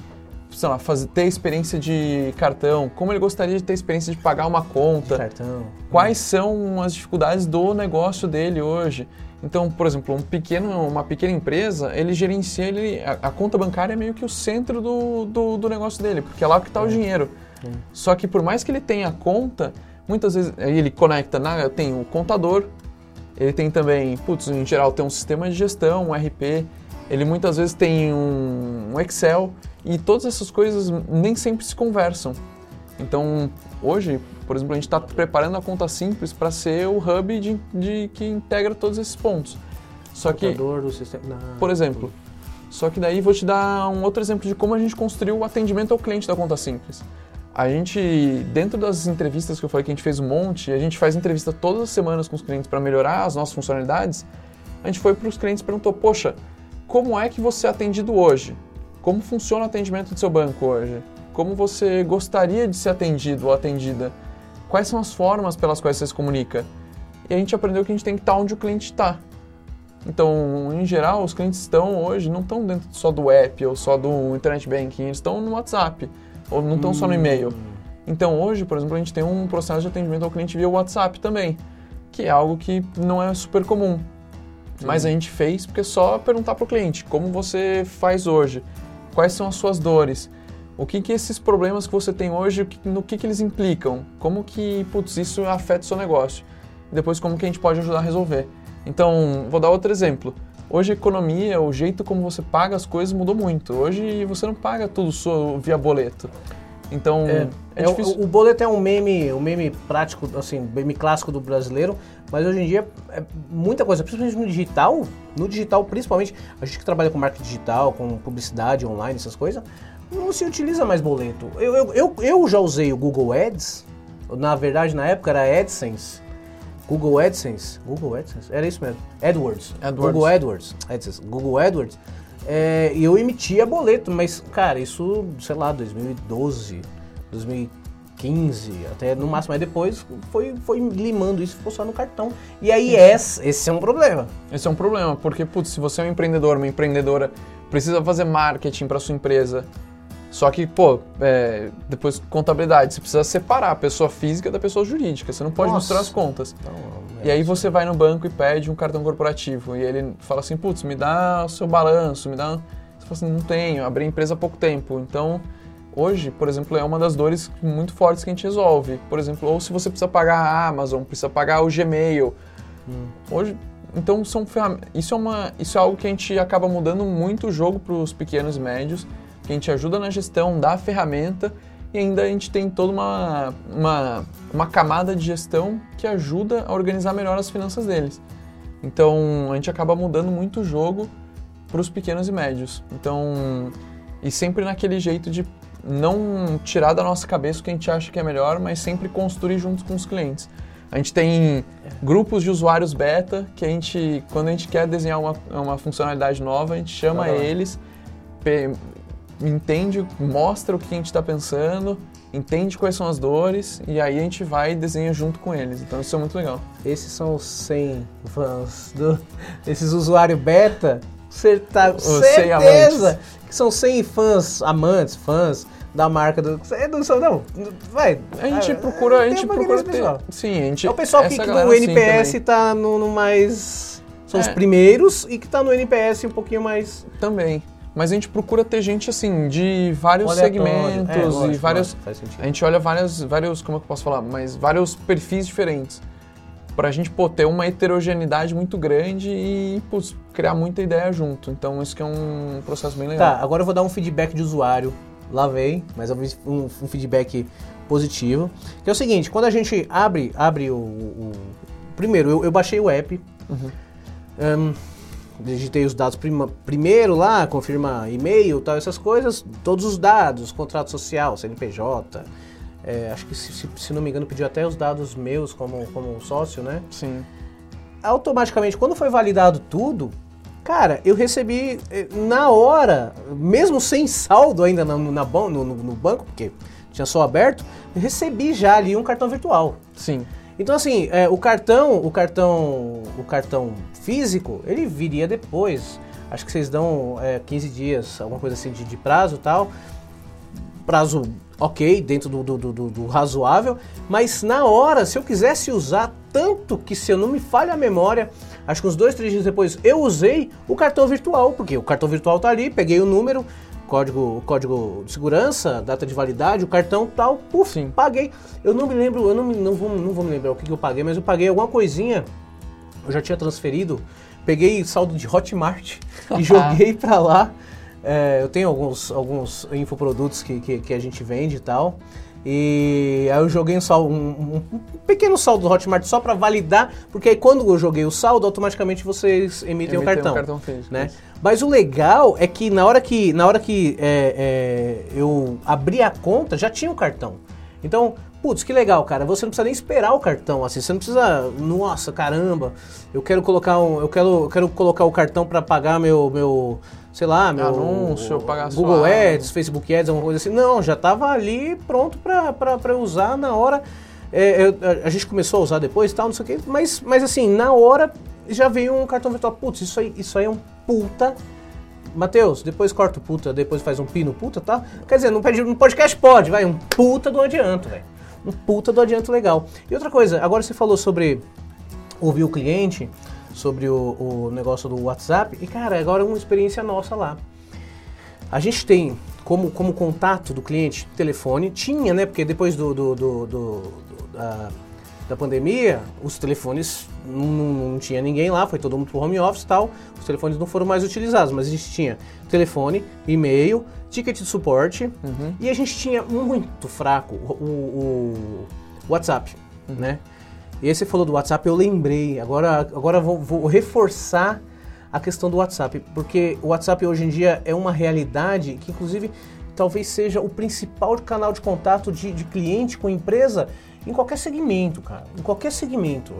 sei lá, fazer, ter experiência de cartão, como ele gostaria de ter experiência de pagar uma conta, cartão. quais são as dificuldades do negócio dele hoje. Então, por exemplo, um pequeno, uma pequena empresa, ele gerencia, ele, a, a conta bancária é meio que o centro do, do, do negócio dele, porque é lá que está é. o dinheiro. É. Só que por mais que ele tenha a conta, muitas vezes ele conecta, na, tem o contador, ele tem também, putz, em geral tem um sistema de gestão, um RP, ele muitas vezes tem um, um Excel, e todas essas coisas nem sempre se conversam. Então, hoje, por exemplo, a gente está preparando a conta simples para ser o hub de, de, que integra todos esses pontos. Só que, do sistema... por exemplo, só que daí vou te dar um outro exemplo de como a gente construiu o atendimento ao cliente da conta simples. A gente, dentro das entrevistas que eu falei que a gente fez um monte, a gente faz entrevista todas as semanas com os clientes para melhorar as nossas funcionalidades. a gente foi para os clientes e perguntou, poxa, como é que você é atendido hoje? Como funciona o atendimento do seu banco hoje? Como você gostaria de ser atendido ou atendida? Quais são as formas pelas quais você se comunica? E a gente aprendeu que a gente tem que estar onde o cliente está. Então, em geral, os clientes estão hoje, não estão dentro só do app ou só do internet banking, eles estão no WhatsApp, ou não estão só no e-mail. Então, hoje, por exemplo, a gente tem um processo de atendimento ao cliente via WhatsApp também, que é algo que não é super comum. Mas a gente fez porque é só perguntar para o cliente como você faz hoje, quais são as suas dores, o que que esses problemas que você tem hoje, no que que eles implicam, como que, putz, isso afeta o seu negócio, e depois como que a gente pode ajudar a resolver. Então, vou dar outro exemplo. Hoje a economia, o jeito como você paga as coisas mudou muito. Hoje você não paga tudo só via boleto. Então, É, é, é o- o, boleto é um meme, um meme prático, assim, meme clássico do brasileiro, mas hoje em dia é muita coisa, principalmente no digital, no digital principalmente, a gente que trabalha com marketing digital, com publicidade online, essas coisas, não se utiliza mais boleto. Eu, eu, eu, eu já usei o Google Ads, na verdade na época era AdSense, Google AdSense, Google AdSense, era isso mesmo, AdWords, AdWords. Google AdWords, AdSense, Google AdWords, é, e eu emitia boleto, mas, cara, isso, sei lá, 2012, 2015, até no máximo. Aí depois foi, foi limando isso, ficou só no cartão. E aí esse, esse é um problema. Esse é um problema, porque, putz, se você é um empreendedor, uma empreendedora, precisa fazer marketing para sua empresa. Só que, pô, é, depois contabilidade, você precisa separar a pessoa física da pessoa jurídica, você não pode Nossa. misturar as contas. Então, E aí você vai no banco e pede um cartão corporativo. E ele fala assim, putz, me dá o seu balanço, me dá... Você fala assim, não tenho, abri a empresa há pouco tempo. Então, hoje, por exemplo, é uma das dores muito fortes que a gente resolve. Por exemplo, ou se você precisa pagar a Amazon, precisa pagar o Gmail. Hoje, então são. Isso é uma, isso é algo que a gente acaba mudando muito o jogo para os pequenos e médios, que a gente ajuda na gestão da ferramenta e ainda a gente tem toda uma, uma, uma camada de gestão que ajuda a organizar melhor as finanças deles. Então a gente acaba mudando muito o jogo para os pequenos e médios. Então, e sempre naquele jeito de não tirar da nossa cabeça o que a gente acha que é melhor, mas sempre construir juntos com os clientes. A gente tem grupos de usuários beta que a gente, quando a gente quer desenhar uma, uma funcionalidade nova, a gente chama lá. eles, entende, mostra o que a gente está pensando, entende quais são as dores e aí a gente vai e desenha junto com eles. Então isso é muito legal. Esses são os 100 fãs do, <laughs> esses usuários beta. Certa, Os 100 certeza que são 100 fãs, amantes, fãs da marca do. é do não, vai. A gente procura, a gente procura ter. pessoal. Sim, a gente É o pessoal que, que sim NPS tá no, no mais. São os É. primeiros e que tá no NPS um pouquinho mais. também. Mas a gente procura ter gente assim de vários aleatório. segmentos É, e lógico, vários lógico. A gente olha várias, vários, como é que eu posso falar, mas vários perfis diferentes. Pra gente pô, ter uma heterogeneidade muito grande e putz, criar muita ideia junto. Então isso que é um processo bem legal. Tá, agora eu vou dar um feedback de usuário. Lá vem, mas um, um feedback positivo. Que é o seguinte, quando a gente abre, abre o. o- primeiro, eu, eu baixei o app. Ahn, digitei os dados prima- primeiro lá, confirma e-mail, tal, essas coisas, todos os dados, contrato social, CNPJ. É, acho que se, se- não me engano pediu até os dados meus como, como sócio, né? Sim. automaticamente, quando foi validado tudo, cara, eu recebi eh, na hora, mesmo sem saldo ainda na, na no, no- no banco, porque tinha só aberto, recebi já ali um cartão virtual. Sim. Então assim, eh, o cartão, o cartão, o cartão físico, ele viria depois. Acho que vocês dão eh, 15 dias, alguma coisa assim de, de prazo e tal. Prazo ok, dentro do, do- do- do- razoável, mas na hora, se eu quisesse usar, tanto que se eu não me falha a memória, acho que uns dois, três dias depois, eu usei o cartão virtual, porque o cartão virtual tá ali, peguei o número, código, código de segurança, data de validade, o cartão tal, puf, Sim. paguei. Eu não me lembro, eu não, me- não, vou, não vou me lembrar o que, que eu paguei, mas eu paguei alguma coisinha, eu já tinha transferido, peguei saldo de Hotmart e <laughs> joguei pra lá. É, eu tenho alguns, alguns infoprodutos que, que, que a gente vende e tal. E aí eu joguei um, um, um- pequeno saldo do Hotmart só pra validar, porque aí quando eu joguei o saldo, automaticamente vocês emitem o Emitem cartão. um cartão físico, né? Mas o legal é que na hora que, na hora que é, é, eu abri a conta, já tinha o cartão. Então, Putz, que legal, cara. Você não precisa nem esperar o cartão, assim. Você não precisa, nossa, caramba. Eu quero colocar um, eu quero, eu quero colocar o cartão para pagar meu, meu, sei lá, meu Anúncio, pagar Google sua- Ads, Facebook Ads, alguma coisa assim. Não, já tava ali pronto para usar na hora. É, eu- a, gente começou a usar depois e tal, não sei o quê, mas, mas assim, na hora já veio um cartão virtual. Putz, isso aí, isso aí é um puta. Matheus, depois corta o puta, depois faz um pino puta, tá? Quer dizer, pede- no podcast pode, vai, um puta do adianto, velho. Um puta do adianto legal. E outra coisa, agora você falou sobre ouvir o cliente, sobre o, o negócio do WhatsApp, e cara, agora é uma experiência nossa lá. A gente tem como, como contato do cliente telefone, tinha, né? Porque depois do, do- do- do- da, da pandemia, os telefones não, não- tinha ninguém lá, foi todo mundo pro home office e tal, os telefones não foram mais utilizados, mas a gente tinha telefone, e-mail, ticket de suporte e a gente tinha muito fraco o, o- o WhatsApp, né? E aí você falou do WhatsApp, eu lembrei, agora, agora vou, vou reforçar a questão do WhatsApp, porque o WhatsApp hoje em dia é uma realidade que, inclusive, talvez seja o principal canal de contato de, de cliente com empresa em qualquer segmento, cara. Em qualquer segmento.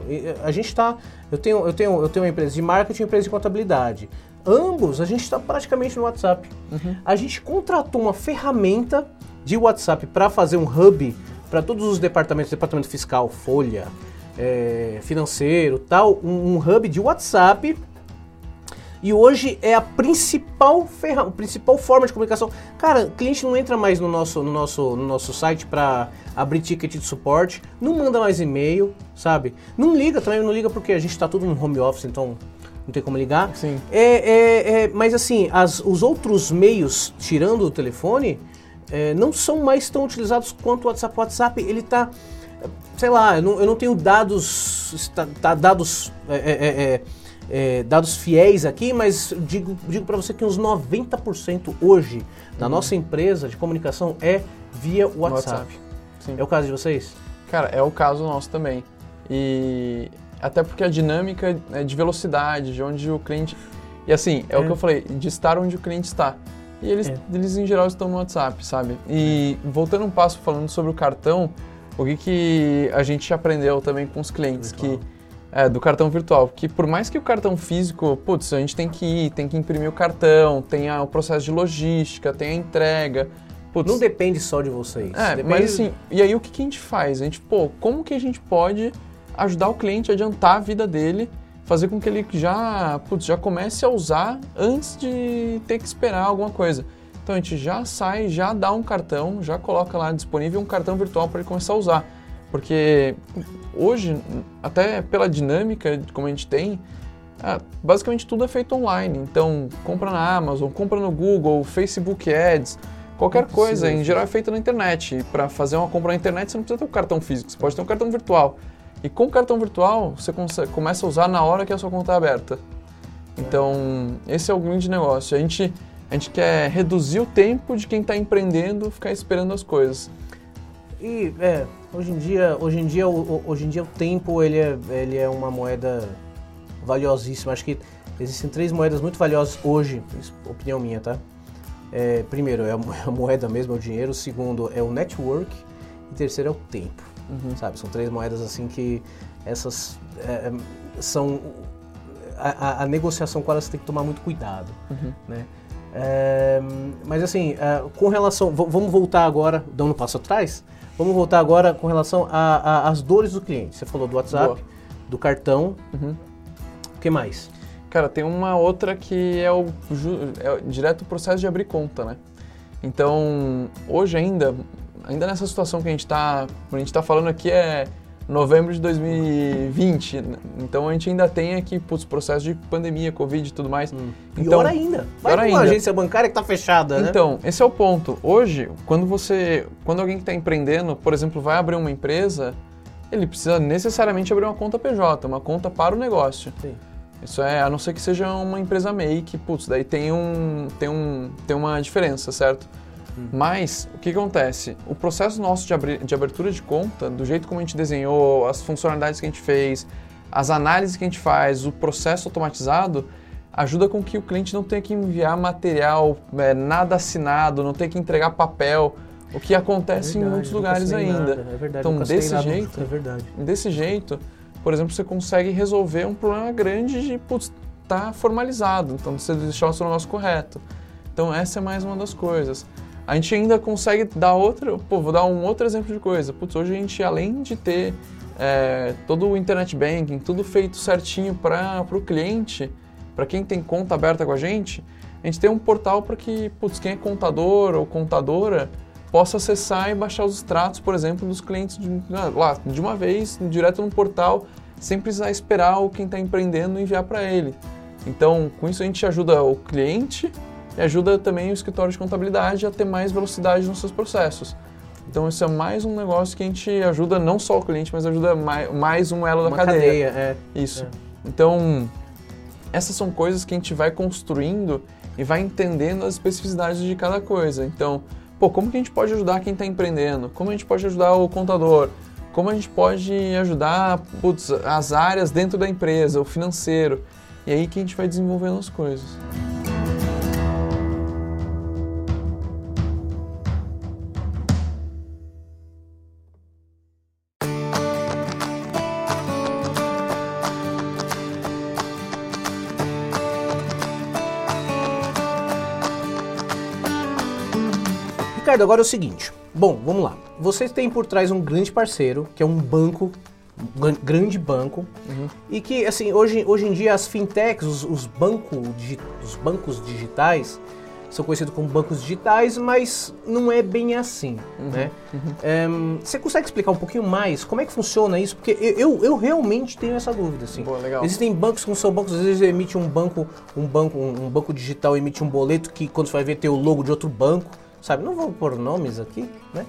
A gente está. Eu tenho, eu, tenho, eu tenho uma empresa de marketing e uma empresa de contabilidade. Ambos, a gente está praticamente no WhatsApp. A gente contratou uma ferramenta de WhatsApp para fazer um hub para todos os departamentos, departamento fiscal, folha, eh, financeiro, tal, um, um hub de WhatsApp e hoje é a principal ferra, a principal forma de comunicação. Cara, o cliente não entra mais no nosso, no nosso, no nosso site para abrir ticket de suporte, não manda mais e-mail, sabe? Não liga também, não liga porque a gente está tudo no home office, então não tem como ligar. Sim. É, é, é, mas assim, as- os outros meios, tirando o telefone, é, não são mais tão utilizados quanto o WhatsApp. O WhatsApp, ele tá, sei lá, eu não, eu não tenho dados, tá- dados, é, é, é, é, dados fiéis aqui, mas digo, digo para você que uns 90% hoje da nossa empresa de comunicação é via WhatsApp. WhatsApp. Sim. É o caso de vocês? Cara, é o caso nosso também. E até porque a dinâmica é de velocidade, de onde o cliente. E assim, é, o É. que eu falei, de estar onde o cliente está. E eles, É. eles em geral estão no WhatsApp, sabe? E voltando um passo falando sobre o cartão, o que, que a gente aprendeu também com os clientes, Virtual. que é, do cartão virtual, que por mais que o cartão físico, putz, a gente tem que ir, tem que imprimir o cartão, tem a- o processo de logística, tem a entrega. Putz, Não depende só de vocês. é, Depende- mas assim, e aí o que, que a gente faz? A gente, pô, como que a gente pode ajudar o cliente a adiantar a vida dele, fazer com que ele já, putz, já comece a usar antes de ter que esperar alguma coisa. Então a gente já sai, já dá um cartão, já coloca lá disponível um cartão virtual para ele começar a usar. Porque hoje, até pela dinâmica como a gente tem, ah, basicamente tudo é feito online. Então, compra na Amazon, compra no Google, Facebook Ads, qualquer coisa, em geral é feita na internet. Para fazer uma compra na internet, você não precisa ter um cartão físico, você pode ter um cartão virtual. E com o cartão virtual, você começa a usar na hora que a sua conta é aberta. Então, esse é o grande negócio. A gente, a gente quer reduzir o tempo de quem está empreendendo ficar esperando as coisas. E é, hoje em dia, hoje em dia, hoje em dia o tempo ele é, ele é uma moeda valiosíssima. Acho que existem três moedas muito valiosas hoje, é opinião minha, tá? É, primeiro é a, mo- <laughs> a moeda mesmo, é o dinheiro. Segundo é o network e terceiro é o tempo, sabe? São três moedas assim que essas é, é, são a, a- a negociação com elas tem que tomar muito cuidado, né? É, mas assim, é, com relação, vamos voltar agora, dando um passo atrás, vamos voltar agora com relação às dores do cliente. Você falou do WhatsApp, Boa. do cartão, Uhum. o que mais? Cara, tem uma outra que é o, é o direto processo de abrir conta, né? Então, hoje ainda, ainda nessa situação que a gente está, tá falando aqui é novembro de 2020, né? então a gente ainda tem aqui putz, processo de pandemia, covid e tudo mais. Pior Então, ainda. Vai pior ainda. agência bancária que tá fechada, né? Então, esse é o ponto. Hoje, quando você, quando alguém que está empreendendo, por exemplo, vai abrir uma empresa, ele precisa necessariamente abrir uma conta PJ, uma conta para o negócio. Sim. Isso é, a não ser que seja uma empresa MEI, que, putz, daí tem, um, tem, um, tem uma diferença, certo? Mas, o que acontece? O processo nosso de, abri- de abertura de conta, do jeito como a gente desenhou, as funcionalidades que a gente fez, as análises que a gente faz, o processo automatizado, ajuda com que o cliente não tenha que enviar material, é, nada assinado, não tenha que entregar papel. o que acontece É em verdade, muitos nunca lugares ainda. nada, É verdade, Então, desse jeito- É verdade. Desse jeito, por exemplo, você consegue resolver um problema grande de, putz, tá formalizado, então você deixar o seu negócio correto. Então essa é mais uma das coisas. A gente ainda consegue dar outra, pô, vou dar um outro exemplo de coisa. Putz, hoje a gente, além de ter é, todo o internet banking, tudo feito certinho para o cliente, para quem tem conta aberta com a gente, a gente tem um portal para que, putz, quem é contador ou contadora possa acessar e baixar os extratos, por exemplo, dos clientes de, ah, lá, de uma vez, direto no portal, sem precisar esperar o quem está empreendendo enviar para ele. Então, com isso a gente ajuda o cliente e ajuda também o escritório de contabilidade a ter mais velocidade nos seus processos. Então, isso é mais um negócio que a gente ajuda não só o cliente, mas ajuda mais, mais um elo da Uma cadeia. cadeia, é. Isso. É. Então, essas são coisas que a gente vai construindo e vai entendendo as especificidades de cada coisa. Então, pô, como que a gente pode ajudar quem está empreendendo? Como a gente pode ajudar o contador? Como a gente pode ajudar putz, as áreas dentro da empresa, o financeiro? E aí que a gente vai desenvolvendo as coisas. Ricardo, agora é o seguinte. Bom, vamos lá. Vocês têm por trás um grande parceiro, que é um banco, um gran- grande banco, e que, assim, hoje, hoje em dia as fintechs, os, os, banco, os bancos digitais, são conhecidos como bancos digitais, mas não é bem assim, né? Ehm, você consegue explicar um pouquinho mais como é que funciona isso? Porque eu, eu, realmente tenho essa dúvida, assim. Boa. Existem bancos que não são bancos, às vezes emite um banco, um banco, um, um banco digital emite um boleto que quando você vai ver tem o logo de outro banco, sabe? Não vou pôr nomes aqui, né?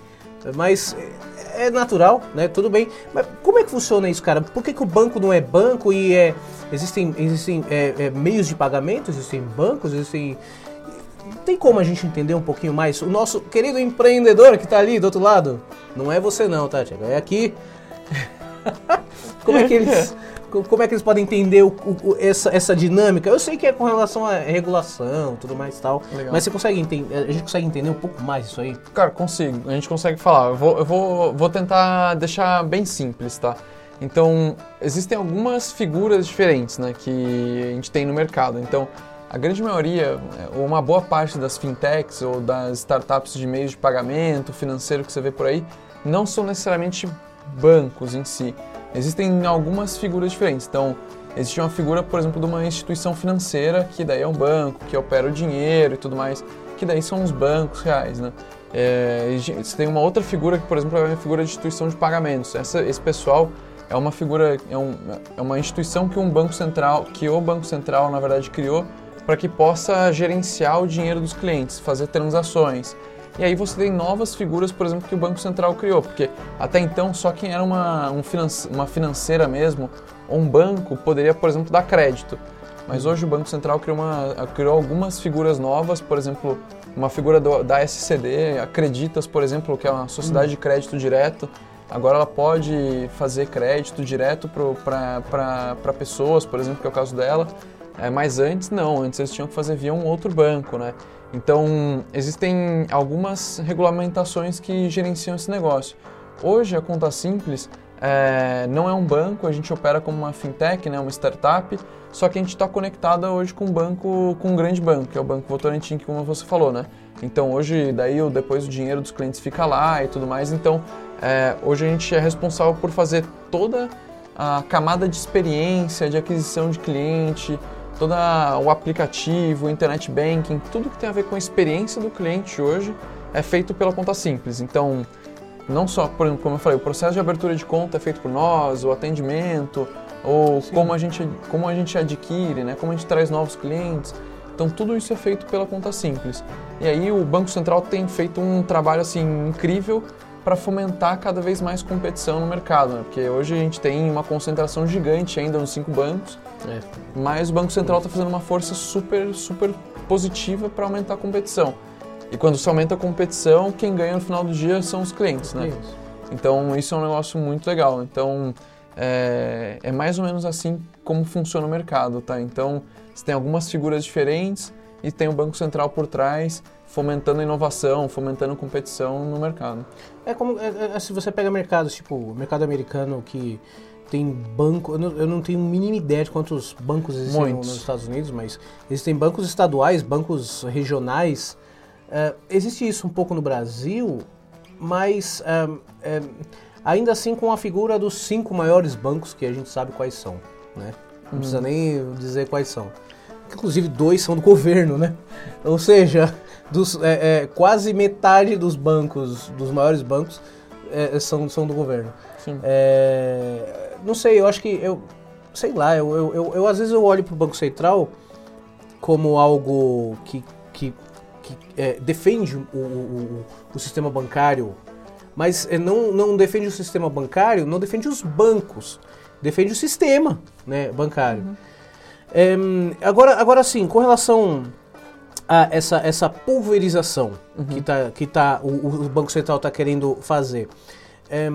Mas é é natural, né? Tudo bem. Mas como é que funciona isso, cara? Por que, que o banco não é banco e é, existem, existem é, é, meios de pagamento, existem bancos, existem. Tem como a gente entender um pouquinho mais? O nosso querido empreendedor que está ali do outro lado, não é você não, tá, Tiago? É aqui. <laughs> como é que eles. <laughs> co- Como é que eles podem entender o- o- essa, essa dinâmica? Eu sei que é com relação à regulação, tudo mais e tal. Legal. Mas você consegue entender, a gente consegue entender um pouco mais isso aí? Cara, consigo. A gente consegue falar. Eu vou, eu vou, vou tentar deixar bem simples, tá? Então, existem algumas figuras diferentes, né, que a gente tem no mercado. Então, a grande maioria, é, ou uma boa parte das fintechs ou das startups de meios de pagamento financeiro que você vê por aí, não são necessariamente bancos em si. Existem algumas figuras diferentes. Então, existe uma figura, por exemplo, de uma instituição financeira, que daí é um banco, que opera o dinheiro e tudo mais, que daí são os bancos reais, né? É, você tem uma outra figura que, por exemplo, é uma figura de instituição de pagamentos. Essa, esse pessoal é uma figura, é, um, é uma instituição que um banco central, que o banco central, na verdade, criou para que possa gerenciar o dinheiro dos clientes, fazer transações. E aí você tem novas figuras, por exemplo, que o Banco Central criou, porque até então só quem era uma, um finance- uma financeira mesmo, ou um banco, poderia, por exemplo, dar crédito. Mas hoje o Banco Central criou, uma, criou algumas figuras novas, por exemplo, uma figura do- da SCD, Acreditas, por exemplo, que é uma sociedade de crédito direto. Agora ela pode fazer crédito direto para pessoas, por exemplo, que é o caso dela. É, mas antes não, antes eles tinham que fazer via um outro banco, né? Então existem algumas regulamentações que gerenciam esse negócio. Hoje a Conta Simples é, não é um banco, a gente opera como uma fintech, né, uma startup, só que a gente está conectada hoje com um banco, com um grande banco, que é o Banco Votorantim, que como você falou, né? Então hoje daí depois o dinheiro dos clientes fica lá e tudo mais. Então é, hoje a gente é responsável por fazer toda a camada de experiência, de aquisição de cliente, todo o aplicativo, o internet banking, tudo que tem a ver com a experiência do cliente hoje é feito pela conta simples. Então, não só, por exemplo, como eu falei, o processo de abertura de conta é feito por nós, o atendimento, ou como a, gente, como a gente adquire, né? como a gente traz novos clientes. Então, tudo isso é feito pela conta simples. E aí o Banco Central tem feito um trabalho assim incrível para fomentar cada vez mais competição no mercado, né? porque hoje a gente tem uma concentração gigante ainda nos cinco bancos, É. mas o Banco Central está fazendo uma força super, super positiva para aumentar a competição. E quando se aumenta a competição, quem ganha no final do dia são os clientes, né? Então isso é um negócio muito legal. Então é, é mais ou menos assim como funciona o mercado, tá? Então você tem algumas figuras diferentes e tem o Banco Central por trás fomentando inovação, fomentando competição no mercado. É como é, é, se você pega mercados, tipo, o mercado americano que tem banco, eu não, eu não tenho a mínima ideia de quantos bancos existem nos Estados Unidos, mas existem bancos estaduais, bancos regionais. É, existe isso um pouco no Brasil, mas é, é, ainda assim com a figura dos cinco maiores bancos que a gente sabe quais são, né? Não precisa nem dizer quais são. Inclusive dois são do <laughs> governo, né? Ou seja, dos, é, é, quase metade dos bancos, dos maiores bancos, é, são, são do governo. Sim. É, não sei, eu acho que eu. Sei lá, eu, eu, eu, eu às vezes eu olho para o Banco Central como algo que, que, que é, defende o, o, o sistema bancário, mas é, não, não defende o sistema bancário, não defende os bancos, defende o sistema né, bancário. É, agora, agora sim, com relação a essa, essa pulverização que, tá, que tá, o, o Banco Central está querendo fazer, é,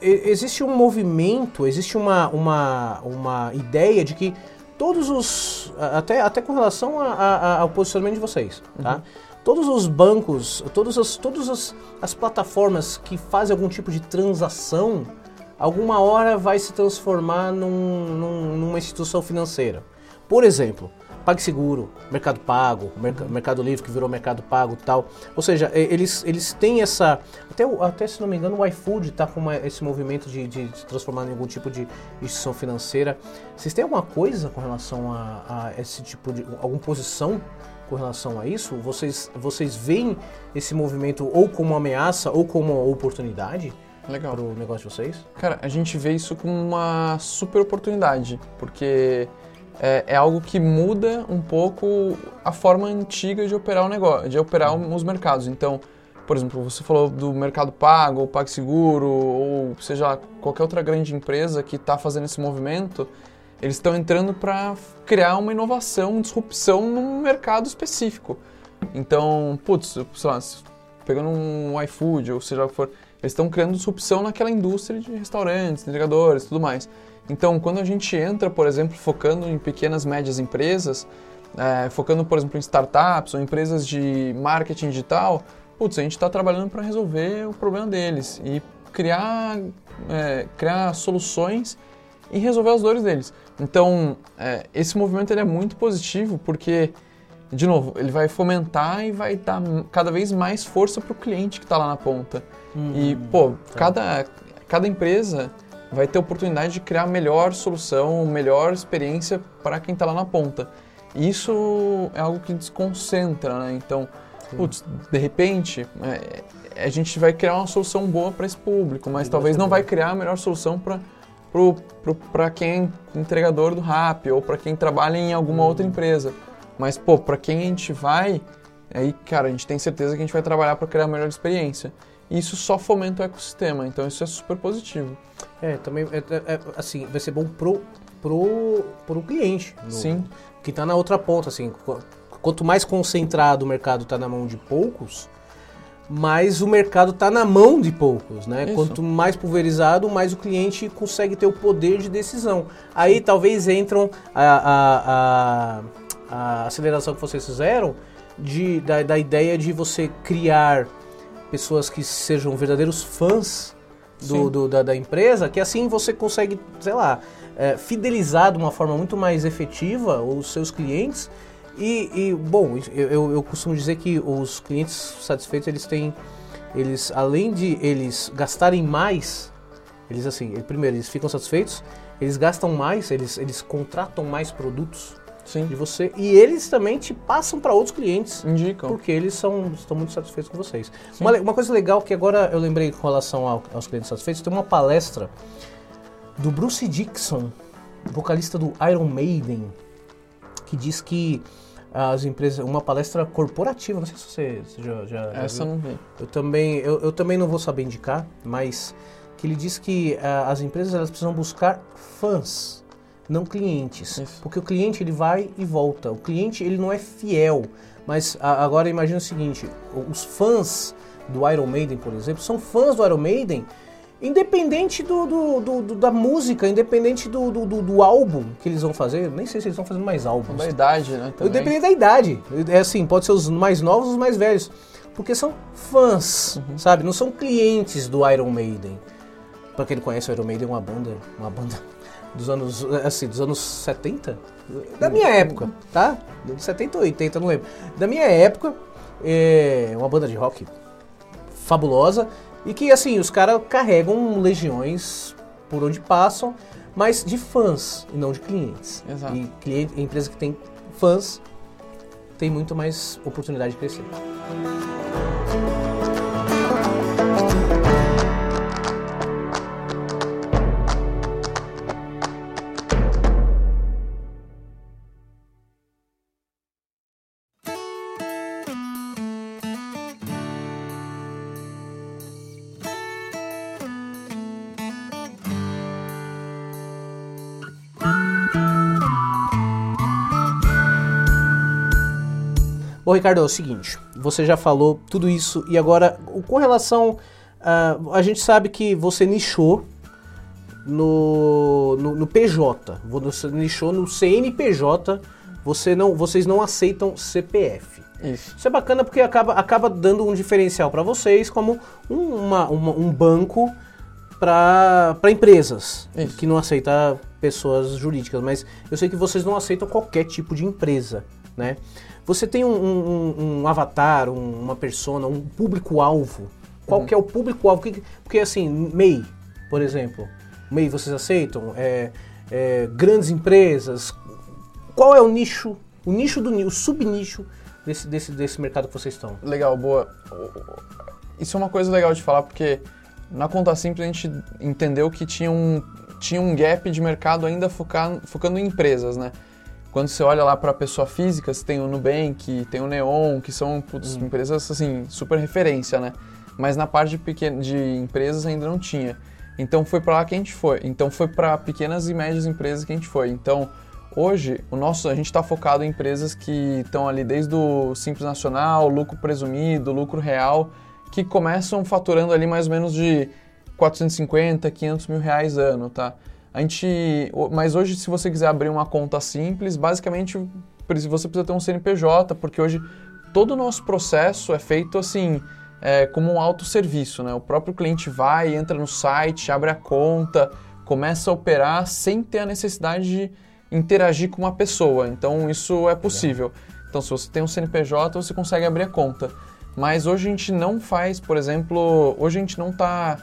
existe um movimento, existe uma, uma, uma ideia de que todos os. Até, até com relação a- a- ao posicionamento de vocês, tá? Todos os bancos, todas as, todas as, as plataformas que fazem algum tipo de transação, alguma hora vai se transformar num- num- numa instituição financeira. Por exemplo, PagSeguro, Mercado Pago, Merc- Mercado Livre que virou Mercado Pago e tal. Ou seja, eles, eles têm essa. Até, até se não me engano, o iFood está com uma- esse movimento de, de se transformar em algum tipo de instituição financeira. Vocês têm alguma coisa com relação a, a esse tipo de. alguma posição com relação a isso? Vocês, vocês veem esse movimento ou como uma ameaça ou como uma oportunidade Legal. para o negócio de vocês? Cara, a gente vê isso como uma super oportunidade, porque é, é algo que muda um pouco a forma antiga de operar o negócio, de operar os mercados. Então, por exemplo, você falou do Mercado Pago, ou PagSeguro, ou seja qualquer outra grande empresa que está fazendo esse movimento, eles estão entrando para criar uma inovação, disrupção num mercado específico. Então, putz, sei lá, pegando um iFood, ou seja for, eles estão criando disrupção naquela indústria de restaurantes, entregadores, tudo mais. Então, quando a gente entra, por exemplo, focando em pequenas e médias empresas, é, focando, por exemplo, em startups ou empresas de marketing digital, putz, a gente está trabalhando para resolver o problema deles e criar, é, criar soluções e resolver as dores deles. Então, é, esse movimento ele é muito positivo porque, de novo, ele vai fomentar e vai dar cada vez mais força para o cliente que está lá na ponta. E, pô, cada, cada empresa vai ter oportunidade de criar a melhor solução, melhor experiência para quem está lá na ponta. E isso é algo que desconcentra, né? Então, putz, de repente, é, a gente vai criar uma solução boa para esse público, mas talvez não vai criar a melhor solução para para quem é entregador do Rap ou para quem trabalha em alguma outra empresa. Mas, pô, para quem a gente vai, aí, cara, a gente tem certeza que a gente vai trabalhar para criar a melhor experiência. E isso só fomenta o ecossistema, então isso é super positivo. É, também, é, é, é, assim, vai ser bom pro, pro, pro cliente. no- Sim. Que tá na outra ponta, assim. qu- Quanto mais concentrado o mercado tá na mão de poucos, mais o mercado tá na mão de poucos, né? Isso. Quanto mais pulverizado, mais o cliente consegue ter o poder de decisão. Aí talvez entram a, a, a, a aceleração que vocês fizeram de, da, da ideia de você criar pessoas que sejam verdadeiros fãs do, do- da, da empresa, que assim você consegue, sei lá, é, fidelizar de uma forma muito mais efetiva os seus clientes. E, e, bom, eu, eu, costumo dizer que os clientes satisfeitos, eles têm, eles, além de eles gastarem mais, eles assim, primeiro, eles ficam satisfeitos, eles gastam mais, eles, eles contratam mais produtos Sim. de você e eles também te passam para outros clientes. Indicam. Porque eles são, estão muito satisfeitos com vocês. Uma, uma coisa legal que agora eu lembrei com relação ao- aos clientes satisfeitos, tem uma palestra do Bruce Dixon, vocalista do Iron Maiden, que diz que as empresas, uma palestra corporativa, não sei se você, já, já, já Essa eu não vi. Eu também, eu, eu também não vou saber indicar, mas que ele diz que ah, as empresas elas precisam buscar fãs, não clientes, Isso. porque o cliente ele vai e volta. O cliente ele não é fiel, mas a- agora imagine o seguinte: os fãs do Iron Maiden, por exemplo, são fãs do Iron Maiden Independente do, do- do- do- da música, independente do, do, álbum que eles vão fazer, nem sei se eles estão fazendo mais álbuns. Da idade, né? Também. Independente da idade. É assim, pode ser os mais novos ou os mais velhos. Porque são fãs, sabe? Não são clientes do Iron Maiden. Pra quem não conhece, o Iron Maiden é uma banda, uma banda dos anos, assim, dos anos 70? Da minha época, tá? De 70 ou 80, não lembro. Da minha época, é uma banda de rock fabulosa e que, assim, os caras carregam legiões por onde passam, mas de fãs e não de clientes. Exato. E cliente, empresa que tem fãs tem muito mais oportunidade de crescer. Bom, Ricardo, é o seguinte, você já falou tudo isso e agora, com relação. ah, a gente sabe que você nichou no, no, no PJ, você nichou no CNPJ, você não, vocês não aceitam CPF. Isso. Isso é bacana porque acaba, acaba dando um diferencial para vocês como um, uma- uma- um banco para empresas Isso. que não aceita pessoas jurídicas, mas eu sei que vocês não aceitam qualquer tipo de empresa, né? Você tem um, um- um- avatar, um- uma persona, um público-alvo. Qual que é o público-alvo? Que- Porque assim, MEI, por exemplo, MEI vocês aceitam? É, é, grandes empresas. Qual é o nicho, o nicho do o subnicho desse, desse, desse mercado que vocês estão? Legal, boa. Isso é uma coisa legal de falar, porque na Conta Simples a gente entendeu que tinha um, tinha um gap de mercado ainda focar, focando em empresas, né? Quando você olha lá para pessoa física, você tem o Nubank, tem o Neon, que são putz, empresas assim, super referência, né? Mas na parte de, pequen de empresas ainda não tinha. Então foi para lá que a gente foi. Então foi para pequenas e médias empresas que a gente foi. Então hoje o nosso a gente está focado em empresas que estão ali desde o simples nacional, lucro presumido, lucro real, que começam faturando ali mais ou menos de 450, 500 mil reais ano, tá? A gente, mas hoje se você quiser abrir uma conta simples, basicamente você precisa ter um CNPJ, porque hoje todo o nosso processo é feito assim, é, como um autosserviço, né? O próprio cliente vai, entra no site, abre a conta, começa a operar sem ter a necessidade de interagir com uma pessoa. Então isso é possível. Então se você tem um CNPJ, você consegue abrir a conta. Mas hoje a gente não faz, por exemplo, hoje a gente não está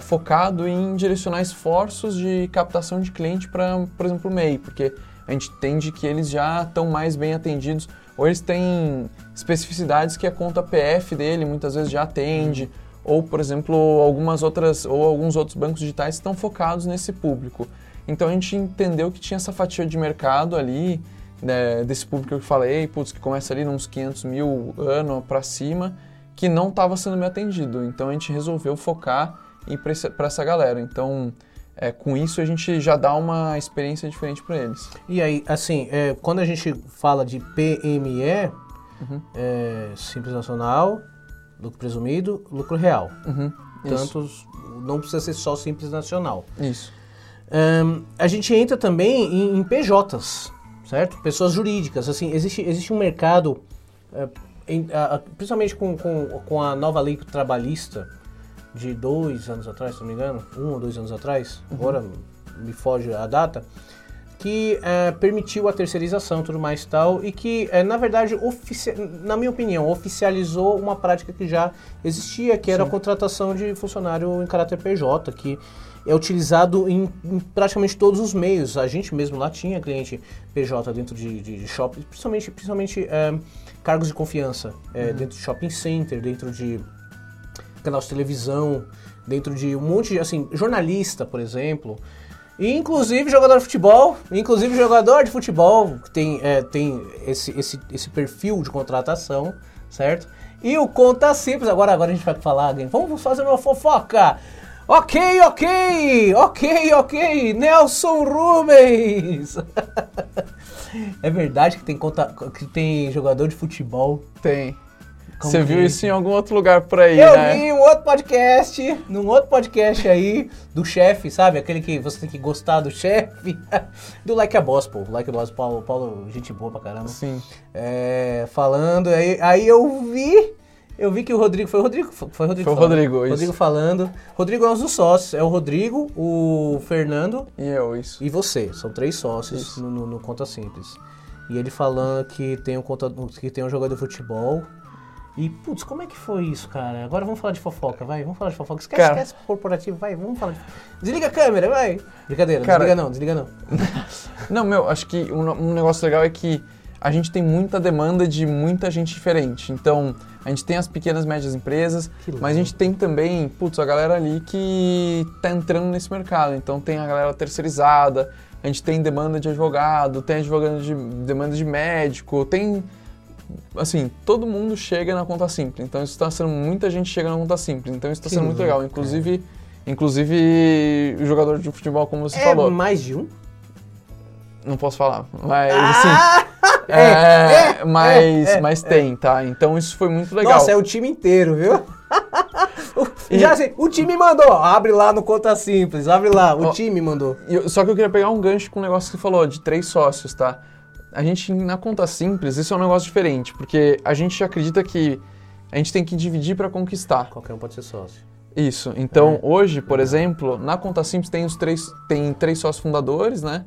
focado em direcionar esforços de captação de cliente para, por exemplo, o MEI, porque a gente entende que eles já estão mais bem atendidos, ou eles têm especificidades que a conta PF dele muitas vezes já atende, ou, por exemplo, algumas outras, ou alguns outros bancos digitais estão focados nesse público. Então a gente entendeu que tinha essa fatia de mercado ali, né, desse público que eu falei, putz, que começa ali nos 500 mil ano para cima, que não estava sendo bem atendido. Então a gente resolveu focar para essa galera. Então, é, com isso a gente já dá uma experiência diferente para eles. E aí, assim, é, quando a gente fala de PME, é, Simples Nacional, lucro presumido, lucro real. Uhum, não precisa ser só Simples Nacional. Isso. Ahn, a gente entra também em, em PJs, certo? Pessoas jurídicas. Assim, existe, existe um mercado, é, em- a- principalmente com, com, com a nova lei trabalhista de dois anos atrás, se não me engano, um ou dois anos atrás, agora me foge a data, que é, permitiu a terceirização tudo mais tal, e que, é, na verdade, na minha opinião, oficializou uma prática que já existia, que era a contratação de funcionário em caráter PJ, que é utilizado em, em praticamente todos os meios. A gente mesmo lá tinha cliente PJ dentro de, de, de shopping, principalmente, principalmente é, cargos de confiança, é, dentro de shopping center, dentro de canal de televisão, dentro de um monte de, assim, jornalista, por exemplo, e inclusive jogador de futebol, inclusive jogador de futebol que tem, é, tem esse, esse, esse perfil de contratação, certo? E o Conta Simples, agora, agora a gente vai falar, vamos fazer uma fofoca. Ok, ok, ok, ok, Nelson Rubens. <laughs> é verdade que tem, conta, que tem jogador de futebol Tem. Como Você que- viu isso em algum outro lugar por aí, Eu né? vi um outro podcast, num outro podcast aí, do chefe, sabe? Aquele que você tem que gostar do chefe. <laughs> Do Like a Boss, pô. Like a Boss, Paulo, Paulo gente boa pra caramba. Sim. É, falando, aí, aí eu vi. Eu vi que o Rodrigo. Foi o Rodrigo? Foi o Rodrigo. Foi o falando. Rodrigo, isso. Rodrigo falando. Rodrigo é um dos sócios. É o Rodrigo, o Fernando E eu, isso. e você. São três sócios no, no- no Conta Simples. E ele falando que tem um, conta, que tem um jogador de futebol. E, putz, como é que foi isso, cara? Agora vamos falar de fofoca, vai. Vamos falar de fofoca. Esquece, Cara. esquece corporativo, vai. Vamos falar de... Desliga a câmera, vai. Brincadeira, Cara. desliga não, desliga não. <laughs> Não, meu, acho que um, um negócio legal é que a gente tem muita demanda de muita gente diferente. Então, a gente tem as pequenas e médias empresas, mas a gente tem também, putz, a galera ali que tá entrando nesse mercado. Então, tem a galera terceirizada, a gente tem demanda de advogado, tem advogado de demanda de médico, tem assim, todo mundo chega na conta simples. Então isso está sendo muita gente chega na conta simples. Então isso está sendo muito legal. Inclusive, inclusive o jogador de futebol, como você é falou. mais de um? Não posso falar, mas assim, <laughs> é, é, mas, é, mas é. tem, tá? Então isso foi muito legal. Nossa, é o time inteiro, viu? <laughs> E- Já assim, o time mandou. Abre lá no Conta Simples, abre lá. O Ó. time mandou. Eu- só que eu queria pegar um gancho com o negócio que você falou, de três sócios, tá? A gente, na conta simples, isso é um negócio diferente, porque a gente acredita que a gente tem que dividir para conquistar. Qualquer um pode ser sócio. Isso. Então, É. hoje, por exemplo, na conta simples tem os três, tem três sócios fundadores, né?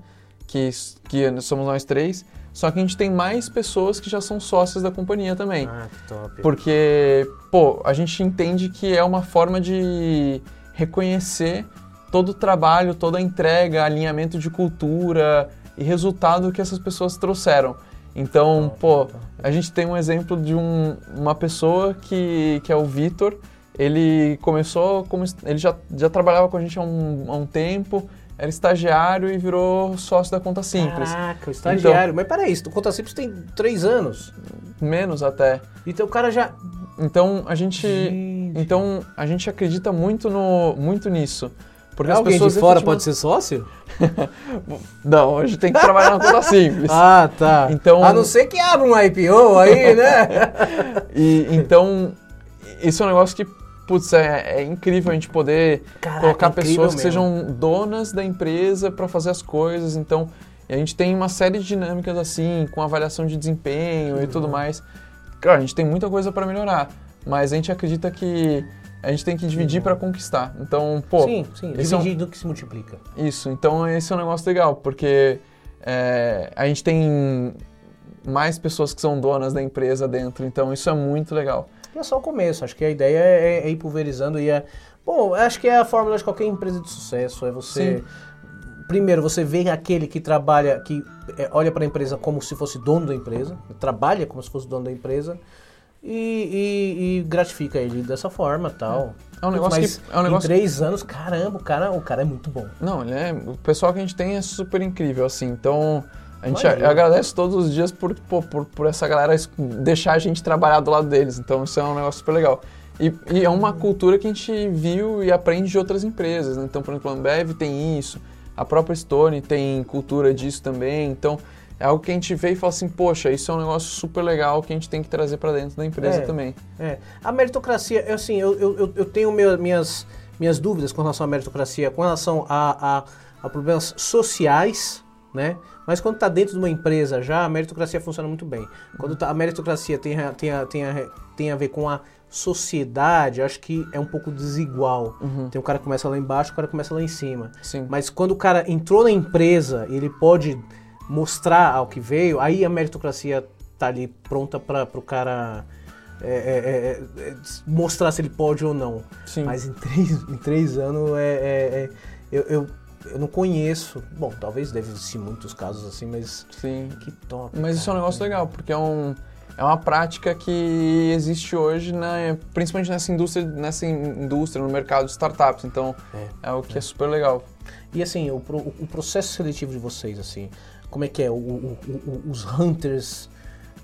Que, que somos nós três. Só que a gente tem mais pessoas que já são sócias da companhia também. Ah, que top. Porque, pô, a gente entende que é uma forma de reconhecer todo o trabalho, toda a entrega, alinhamento de cultura e resultado que essas pessoas trouxeram. Então, Top, pô, top. a gente tem um exemplo de um- uma pessoa que, que é o Vitor. Ele começou como. Ele já, já trabalhava com a gente há um, há um tempo, era estagiário e virou sócio da Conta Simples. Caraca, o estagiário. Então- Mas peraí, o Conta Simples tem três anos. Menos até. Então o cara já. Então a gente. Gente. Então a gente acredita muito, no, muito nisso. Porque Alguém as pessoas de fora pode ser sócio? <laughs> Não, hoje tem que trabalhar na conta simples. <laughs> Ah, tá. Então- A não ser que abra um IPO aí, né? <laughs> E então isso é um negócio que, putz, é, é incrível a gente poder Caraca, colocar incrível pessoas que mesmo. sejam donas da empresa para fazer as coisas. Então, a gente tem uma série de dinâmicas assim, com avaliação de desempenho e tudo mais. Claro, a gente tem muita coisa para melhorar, mas a gente acredita que a gente tem que dividir para conquistar. Então, pô, sim, sim. esse é um- Dividido que se multiplica. Isso, então esse é um negócio legal, porque é, a gente tem mais pessoas que são donas da empresa dentro, então isso é muito legal. E é só o começo. Acho que a ideia é, é ir pulverizando e é. Bom, acho que é a fórmula de qualquer empresa de sucesso. É você. Primeiro, você vê aquele que trabalha, que é, olha para a empresa como se fosse dono da empresa, trabalha como se fosse dono da empresa e, e- e gratifica ele dessa forma tal. É um negócio Mas que- é um negócio em três anos, caramba, o cara, o cara é muito bom. Não, ele é, o pessoal que a gente tem é super incrível, assim, então a gente Imagino. agradece todos os dias por, pô, por, por essa galera deixar a gente trabalhar do lado deles, então isso é um negócio super legal. E, e é uma cultura que a gente viu e aprende de outras empresas, né? então, por exemplo, a Ambev tem isso, a própria Stone tem cultura disso também, então é algo que a gente vê e fala assim, poxa, isso é um negócio super legal que a gente tem que trazer para dentro da empresa É. também. É. A meritocracia, assim, eu, eu, eu- tenho meu- minhas, minhas dúvidas com relação à meritocracia, com relação a, a, a problemas sociais, né? Mas quando está dentro de uma empresa já, a meritocracia funciona muito bem. Quando tá- a meritocracia tem, a- tem, a, tem, a, tem a ver com a sociedade, acho que é um pouco desigual. Tem um cara que começa lá embaixo, o cara começa lá em cima. Sim. Mas quando o cara entrou na empresa, ele pode mostrar ao que veio, aí a meritocracia tá ali pronta para o cara é, é, é, é, mostrar se ele pode ou não. Sim. Mas em três, em três anos é, é- é- eu, eu, eu não conheço. Bom, talvez deve existir muitos casos assim, mas Sim. que top. Mas isso é um cara. negócio legal, porque é, um, é uma prática que existe hoje, na, principalmente nessa indústria, nessa in- indústria, no mercado de startups. Então, é, o que é. super legal. E assim, o, pro- o processo seletivo de vocês, assim, como é que é? O- o- o- os hunters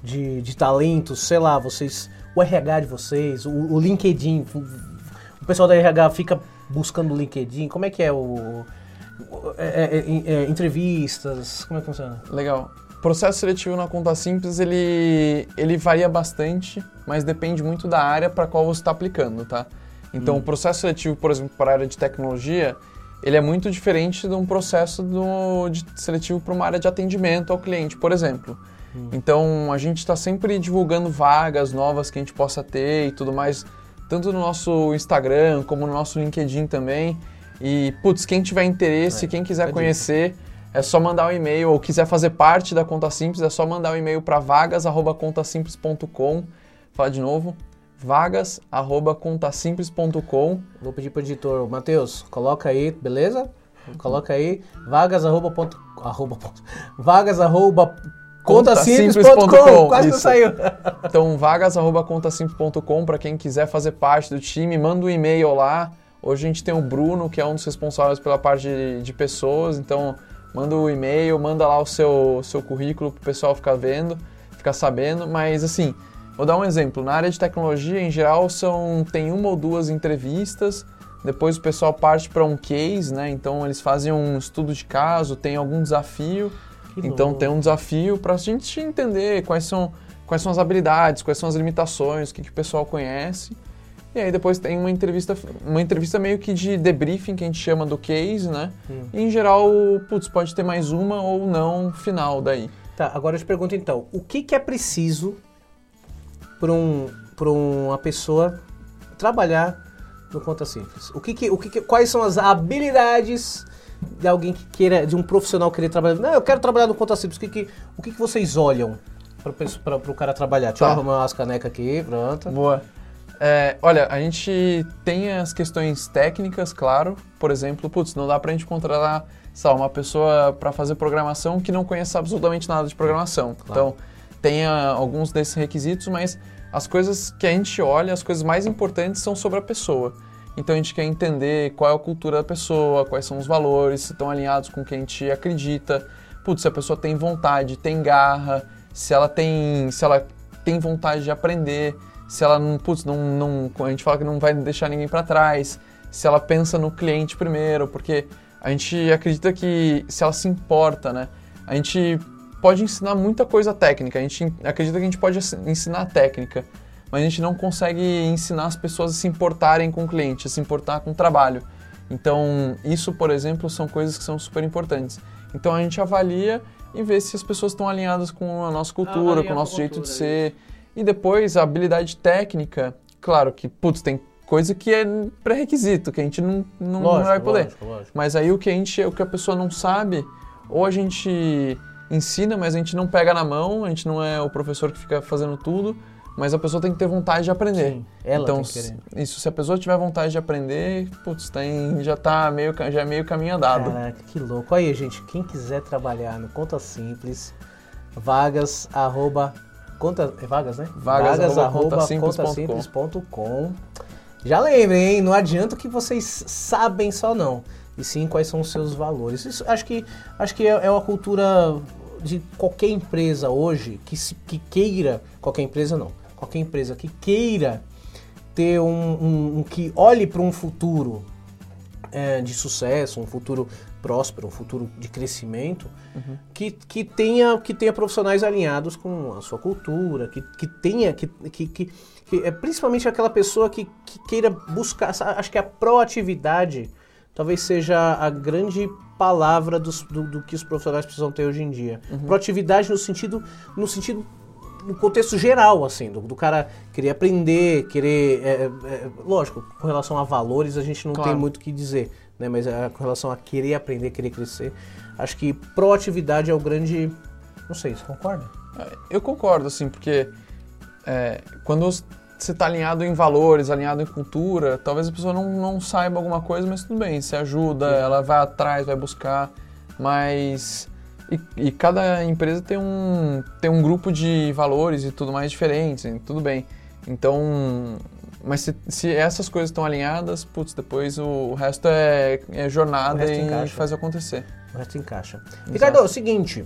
de, de talentos, sei lá, vocês. O RH de vocês, o, LinkedIn. O, pessoal da RH fica buscando o LinkedIn. Como é que é o. é- é- é- é, entrevistas, como é que funciona? Legal. processo seletivo na conta simples, ele, ele varia bastante, mas depende muito da área para qual você está aplicando, tá? Então, o processo seletivo, por exemplo, para a área de tecnologia, ele é muito diferente de um processo do, de seletivo para uma área de atendimento ao cliente, por exemplo. Então, a gente está sempre divulgando vagas novas que a gente possa ter e tudo mais, tanto no nosso Instagram como no nosso LinkedIn também. E, putz, quem tiver interesse, É, quem quiser a conhecer, é só mandar um e-mail, ou quiser fazer parte da Conta Simples, é só mandar um e-mail para vagas.contasimples.com. Fala de novo, vagas.contasimples.com. Vou pedir pro editor, Matheus, coloca aí, beleza? Coloca aí, vagas arroba ponto, arroba ponto, vagas arroba contasimples.com, quase não isso. saiu. Então, vagas.contasimples.com para quem quiser fazer parte do time, manda um e-mail lá. Hoje a gente tem o Bruno, que é um dos responsáveis pela parte de, de pessoas, então manda o e-mail, manda lá o seu, seu currículo para o pessoal ficar vendo, ficar sabendo. Mas assim, vou dar um exemplo. Na área de tecnologia, em geral, são tem uma ou duas entrevistas. Depois o pessoal parte para um case, né? Então eles fazem um estudo de caso, tem algum desafio. Que Então louco. tem um desafio para a gente entender quais são, quais são as habilidades, quais são as limitações, o que, que o pessoal conhece. E aí depois tem uma entrevista, uma entrevista meio que de debriefing que a gente chama do case, né? Hum. E em geral, putz, pode ter mais uma ou não final daí. Tá, agora eu te pergunto então, o que, que é preciso para um, pra uma pessoa trabalhar no Conta Simples? O que que, o que que- quais são as habilidades de alguém que queira, de um profissional querer trabalhar? Não, eu quero trabalhar no Conta Simples. O que, que, o que, que vocês olham para o cara trabalhar? Deixa eu Tá. arrumar umas canecas aqui, pronto. Boa. É, olha, a gente tem as questões técnicas, claro. Por exemplo, putz, não dá pra gente contratar, sei lá, uma pessoa para fazer programação que não conheça absolutamente nada de programação. Então, tem ah, alguns desses requisitos, mas as coisas que a gente olha, as coisas mais importantes são sobre a pessoa. Então a gente quer entender qual é a cultura da pessoa, quais são os valores, se estão alinhados com o que a gente acredita. Putz, se a pessoa tem vontade, tem garra, se ela tem, se ela tem vontade de aprender, se ela não, putz, não, não, a gente fala que não vai deixar ninguém para trás, se ela pensa no cliente primeiro, porque a gente acredita que se ela se importa, né? A gente pode ensinar muita coisa técnica, a gente acredita que a gente pode ensinar técnica, mas a gente não consegue ensinar as pessoas a se importarem com o cliente, a se importar com o trabalho. Então, isso, por exemplo, são coisas que são super importantes. Então, a gente avalia e vê se as pessoas estão alinhadas com a nossa cultura, Avalia com o nosso jeito de cultura, ser. E depois, a habilidade técnica, claro que, putz, tem coisa que é pré-requisito, que a gente não, não, não vai poder. lógico, lógico. Mas aí o que a gente, o que a pessoa não sabe, ou a gente ensina, mas a gente não pega na mão, a gente não é o professor que fica fazendo tudo, mas a pessoa tem que ter vontade de aprender. Sim, ela então, querer. isso, se a pessoa tiver vontade de aprender, putz, tem, já tá meio, já é meio caminho andado. Caraca, que louco. Aí, gente, quem quiser trabalhar no Conta Simples, vagas, arroba, conta, é vagas, né? Vagas, arroba, contasimples.com. contasimples.com. Já lembrem, hein? Não adianta que vocês sabem só não. E sim quais são os seus valores. Isso, acho que, acho que é, é uma cultura de qualquer empresa hoje que, se- que queira, qualquer empresa não, qualquer empresa que queira ter um, um- um que olhe para um futuro é, de sucesso, um futuro próspero, um futuro de crescimento, que, que, tenha, que tenha profissionais alinhados com a sua cultura, que, que tenha, que, que, que, que é principalmente aquela pessoa que, que queira buscar, acho que a proatividade talvez seja a grande palavra dos- do, do que os profissionais precisam ter hoje em dia. Proatividade no sentido, no sentido no contexto geral, assim, do, do cara querer aprender, querer. é, é, lógico, com relação a valores a gente não Claro. tem muito o que dizer, né? Mas é, com relação a querer aprender, querer crescer, acho que proatividade é o grande. Não sei, você concorda? Eu concordo, assim, porque é, quando você está alinhado em valores, alinhado em cultura, talvez a pessoa não, não saiba alguma coisa, mas tudo bem, você ajuda, ela vai atrás, vai buscar, mas... E, e cada empresa tem um, tem um grupo de valores e tudo mais diferentes, tudo bem. Então, mas se, se essas coisas estão alinhadas, putz, depois o, o resto é, é jornada resto e encaixa. faz acontecer. O resto encaixa. Ricardo, é o seguinte.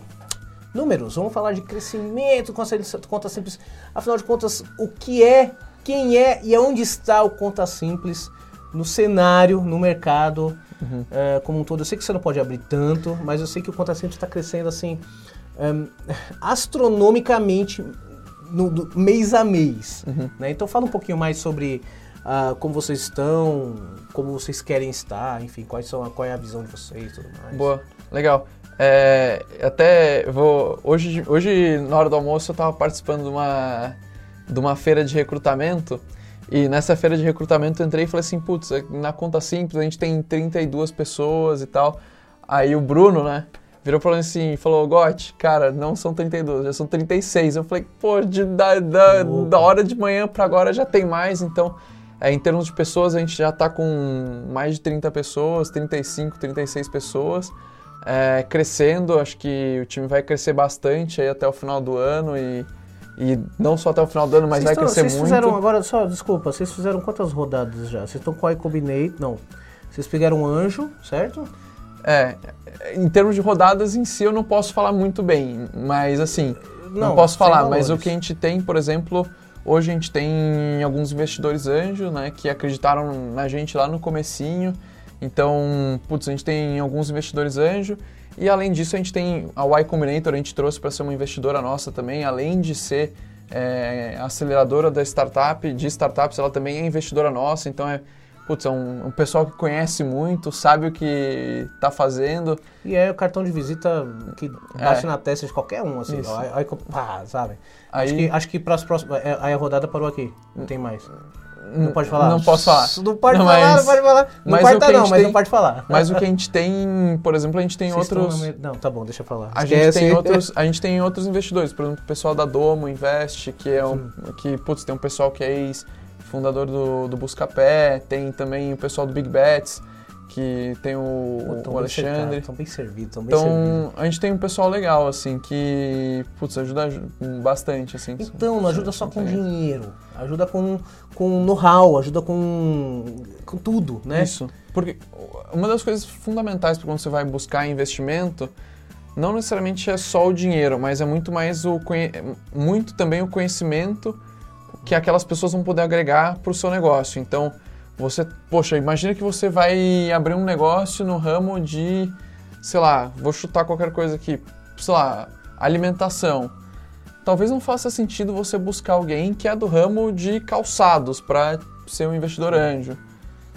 Números, vamos falar de crescimento, conta conta simples. Afinal de contas, o que é, quem é e aonde está o conta simples no cenário, no mercado Uhum. eh, como um todo. Eu sei que você não pode abrir tanto, mas eu sei que o conta simples está crescendo assim ehm, astronomicamente no, do- mês a mês. Uhum. né? Então fala um pouquinho mais sobre ah, como vocês estão, como vocês querem estar, enfim, quais são a, qual é a visão de vocês e tudo mais. Boa, legal. É, até vou. Hoje, hoje, na hora do almoço, eu estava participando de uma, de uma feira de recrutamento. E nessa feira de recrutamento eu entrei e falei assim: putz, na conta simples a gente tem 32 pessoas e tal. Aí o Bruno, né, virou pra mim assim falou: Gotti, cara, não são 32, já são 36. Eu falei: pô, de, da, da, da hora de manhã pra agora já tem mais. Então, é, em termos de pessoas, a gente já tá com mais de 30 pessoas, 35, 36 pessoas é, crescendo. Acho que o time vai crescer bastante aí até o final do ano e, e não só até o final do ano, mas Vocês vai estão- crescer vocês muito. fizeram agora, só, desculpa, vocês fizeram quantas rodadas já? Vocês estão com a iCombinate? Não. Vocês pegaram um anjo, certo? É, em termos de rodadas em si eu não posso falar muito bem, mas assim, não, Não, posso falar, mas o que a gente tem, por exemplo, hoje a gente tem alguns investidores anjo, né, que acreditaram na gente lá no comecinho. Então, putz, a gente tem alguns investidores anjo e além disso a gente tem a Y Combinator, a gente trouxe para ser uma investidora nossa também, além de ser é, aceleradora da startup, de startups, ela também é investidora nossa, então é Putz, é um, um pessoal que conhece muito, sabe o que está fazendo. E é o cartão de visita que bate É. na testa de qualquer um, assim. Aí, aí, pá, sabe? Aí- Acho que, acho que para as próximas. é, Aí a rodada parou aqui. Não tem mais. Não pode falar? Não posso falar. Não pode Não, falar, mas- não pode falar. Não mas corta a não, mas tem- não pode falar. Mas o que a gente tem, por exemplo, a gente tem Vocês outros. Não, tá bom, deixa eu falar. A gente, Esquece. tem outros, a gente tem outros investidores, por exemplo, o pessoal da Domo Invest, que é um, que, putz, tem um pessoal que é ex-fundador do, do Buscapé, tem também o pessoal do Big Bets, que tem o, o Alexandre. Estão bem servidos, estão bem. Então, a gente tem um pessoal legal, assim, que, putz, ajuda bastante, assim. Então, não ajuda só com dinheiro, ajuda com, com know-how, ajuda com, com tudo, né? Isso. Porque uma das coisas fundamentais para quando você vai buscar investimento não necessariamente é só o dinheiro, mas é muito mais o muito também o conhecimento que aquelas pessoas vão poder agregar para o seu negócio. Então, você, poxa, imagina que você vai abrir um negócio no ramo de, sei lá, vou chutar qualquer coisa aqui, sei lá, alimentação. Talvez não faça sentido você buscar alguém que é do ramo de calçados para ser um investidor anjo.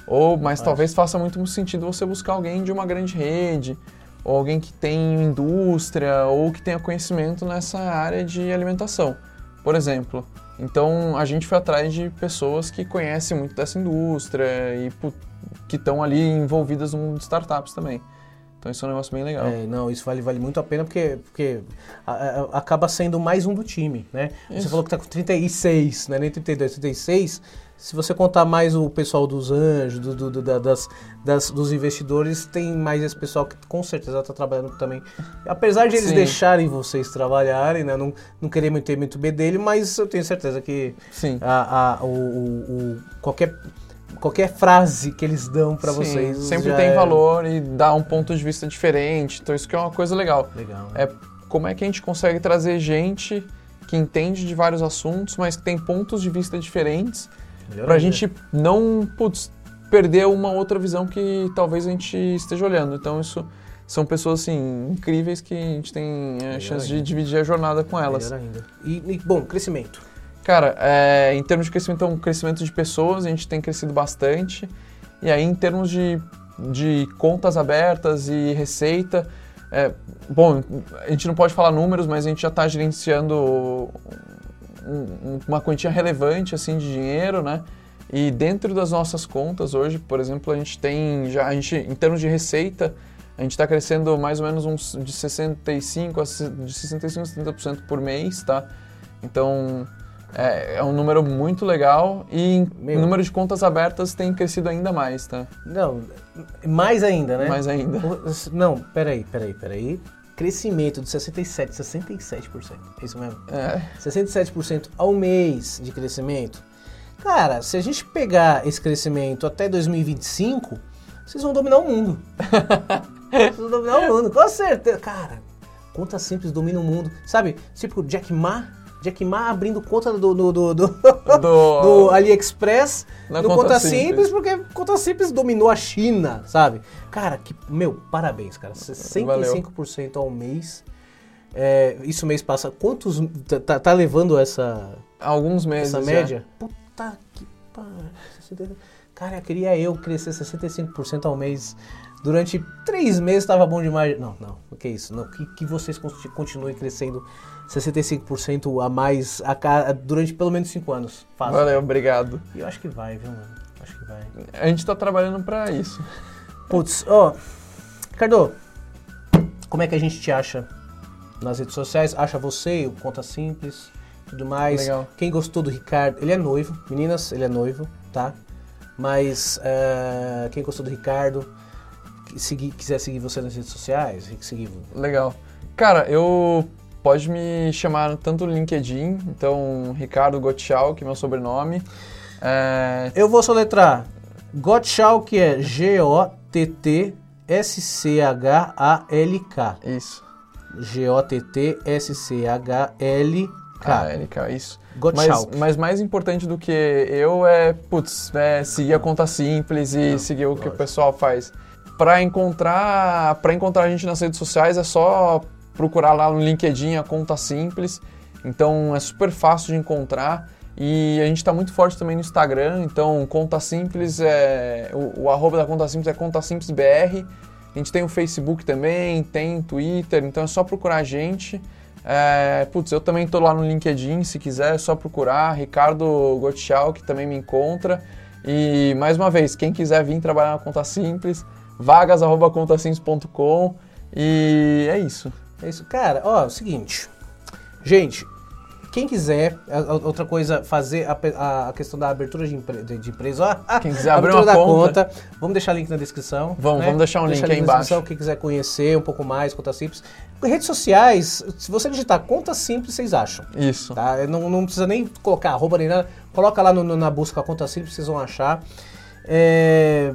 Ou, mas Faz. talvez faça muito sentido você buscar alguém de uma grande rede, ou alguém que tem indústria, ou que tenha conhecimento nessa área de alimentação, por exemplo. Então, a gente foi atrás de pessoas que conhecem muito dessa indústria e que estão ali envolvidas no mundo de startups também. Então, isso é um negócio bem legal. É, não, isso vale, vale muito a pena porque, porque a- a- acaba sendo mais um do time, né? Você Isso. falou que tá com 36, né? Nem 32, 36. Se você contar mais o pessoal dos anjos, do, do- do- da- das, das- dos investidores, tem mais esse pessoal que com certeza está trabalhando também. Apesar de eles Sim. deixarem vocês trabalharem, né? Não, não querer muito, muito B dele, mas eu tenho certeza que Sim. a, a- o, o- o- qualquer, qualquer frase que eles dão para vocês sempre tem é valor e dá um ponto de vista diferente. Então, isso que é uma coisa legal. Legal. né? É como é que a gente consegue trazer gente que entende de vários assuntos, mas que tem pontos de vista diferentes, Melhor pra ainda. gente não, putz, perder uma outra visão que talvez a gente esteja olhando. Então, isso são pessoas, assim, incríveis que a gente tem a Melhor chance de ainda. dividir a jornada com elas. Melhor ainda. E, e, bom, crescimento. Cara, é, em termos de crescimento, então, crescimento de pessoas, a gente tem crescido bastante. E aí, em termos de, de contas abertas e receita, é, bom, a gente não pode falar números, mas a gente já está gerenciando um- um- uma quantia relevante assim de dinheiro, né? E dentro das nossas contas hoje, por exemplo, a gente tem já a gente em termos de receita, a gente está crescendo mais ou menos uns de 65 a de 65 a 70% por mês, tá? Então é, é um número muito legal e Meu. número de contas abertas tem crescido ainda mais, tá? Não, mais ainda, né? Mais ainda. O- Não, peraí, peraí, peraí. Crescimento de 67, 67%. É isso mesmo? É, 67% ao mês de crescimento. Cara, se a gente pegar esse crescimento até 2025, vocês vão dominar o mundo. <laughs> vocês vão dominar o mundo, com certeza. Cara, conta simples domina o mundo. Sabe, tipo Jack Ma, Jack Ma abrindo conta do, do, do, do, <laughs> do, AliExpress no conta Conta Simples. Simples, porque Conta Simples dominou a China, sabe? Cara, que, meu, parabéns, cara. 65% ao mês É, isso mês passa. Quantos. Tá, tá- tá levando essa, alguns meses. essa média? Puta que pariu. 60 Cara, queria eu crescer 65% ao mês. Durante três meses tava bom demais. Não, não. O que é isso? Não, que, que vocês conti- continuem crescendo 65% a mais a ca- durante pelo menos cinco anos. Fácil. Valeu, obrigado. E eu acho que vai, viu, mano? Acho que vai. A gente tá trabalhando pra isso. Putz, ó. Ricardo, como é que a gente te acha nas redes sociais? Acha você, o Conta Simples, tudo mais. Legal. Quem gostou do Ricardo, ele é noivo. Meninas, ele é noivo, tá? Mas eh, quem gostou do Ricardo, seguir- quiser seguir você nas redes sociais, seguir. Legal. Cara, eu pode me chamar tanto no LinkedIn, então Ricardo Gottschalk, que é meu sobrenome. É, Eu vou soletrar Gottschalk, que é G-O-T-T-S-C-H-A-L-K. isso. G-O-T-T-S-C-H-L-K. Ah, Erika, isso. Gottschalk. Mas, mas mais importante do que eu é, putz, é seguir a conta simples e seguir o que o lógico. pessoal faz. Pra encontrar, para encontrar a gente nas redes sociais é só procurar lá no LinkedIn a conta simples. Então é super fácil de encontrar. E a gente está muito forte também no Instagram, então conta simples é. O, o arroba da conta simples é conta simples BR. A gente tem o Facebook também, tem Twitter, então é só procurar a gente. É, putz, eu também tô lá no LinkedIn, se quiser é só procurar. Ricardo Gottschalk que também me encontra. E mais uma vez, quem quiser vir trabalhar na Conta Simples, vagas.contasimples.com e é isso. É isso. Cara, ó, é o seguinte. Gente, quem quiser, outra coisa, fazer a, a- questão da abertura de, empre- de- de empresa, ó, Quem quiser abrir uma da conta. vamos deixar link na descrição. Vamos, né? vamos deixar um link aí embaixo. quem quiser conhecer um pouco mais, conta simples. Redes sociais, se você digitar conta simples, vocês acham. Isso. Tá? Não, não precisa nem colocar arroba nem nada. Coloca lá no- no- na busca a conta simples, vocês vão achar. É,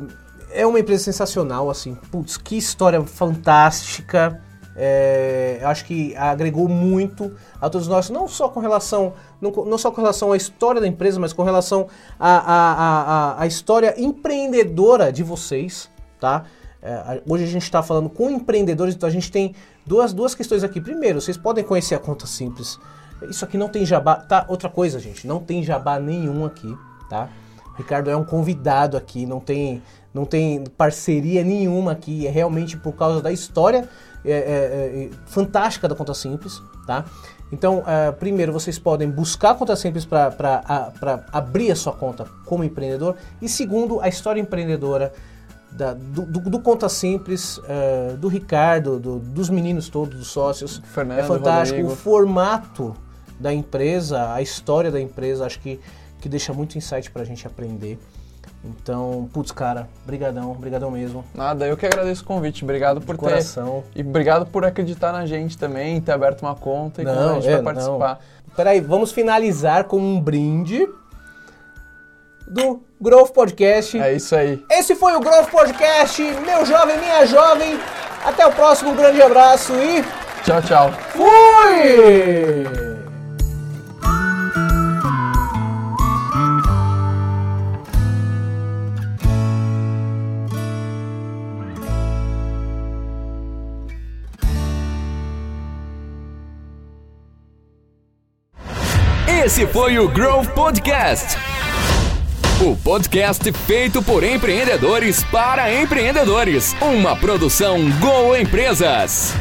é uma empresa sensacional, assim. Putz, que história fantástica. É, acho que agregou muito a todos nós, não só com relação, não, não só com relação à história da empresa, mas com relação à, história empreendedora de vocês, tá? É, hoje a gente está falando com empreendedores, então a gente tem duas, duas questões aqui. Primeiro, vocês podem conhecer a conta simples. Isso aqui não tem jabá, tá? Outra coisa, gente, não tem jabá nenhum aqui, tá? O Ricardo é um convidado aqui, não tem, não tem parceria nenhuma aqui, é realmente por causa da história é, é, é, fantástica da Conta Simples, tá? Então, é, primeiro, vocês podem buscar a Conta Simples para abrir a sua conta como empreendedor. E segundo, a história empreendedora da- do, do- do Conta Simples, do Ricardo, do- dos meninos todos, dos sócios. Fernando, é fantástico. Rodrigo. O formato da empresa, a história da empresa, acho que, que deixa muito insight pra gente aprender. Então, putz, cara, brigadão, brigadão mesmo. Nada, eu que agradeço o convite. Obrigado De por ter. coração. E obrigado por acreditar na gente também, ter aberto uma conta e Não, a gente é, pra participar. Peraí, vamos finalizar com um brinde do Growth Podcast. É isso aí. Esse foi o Growth Podcast, meu jovem, minha jovem. Até o próximo, um grande abraço e Tchau, tchau. fui! Esse foi o Growth Podcast. O podcast feito por empreendedores para empreendedores. Uma produção Go Empresas.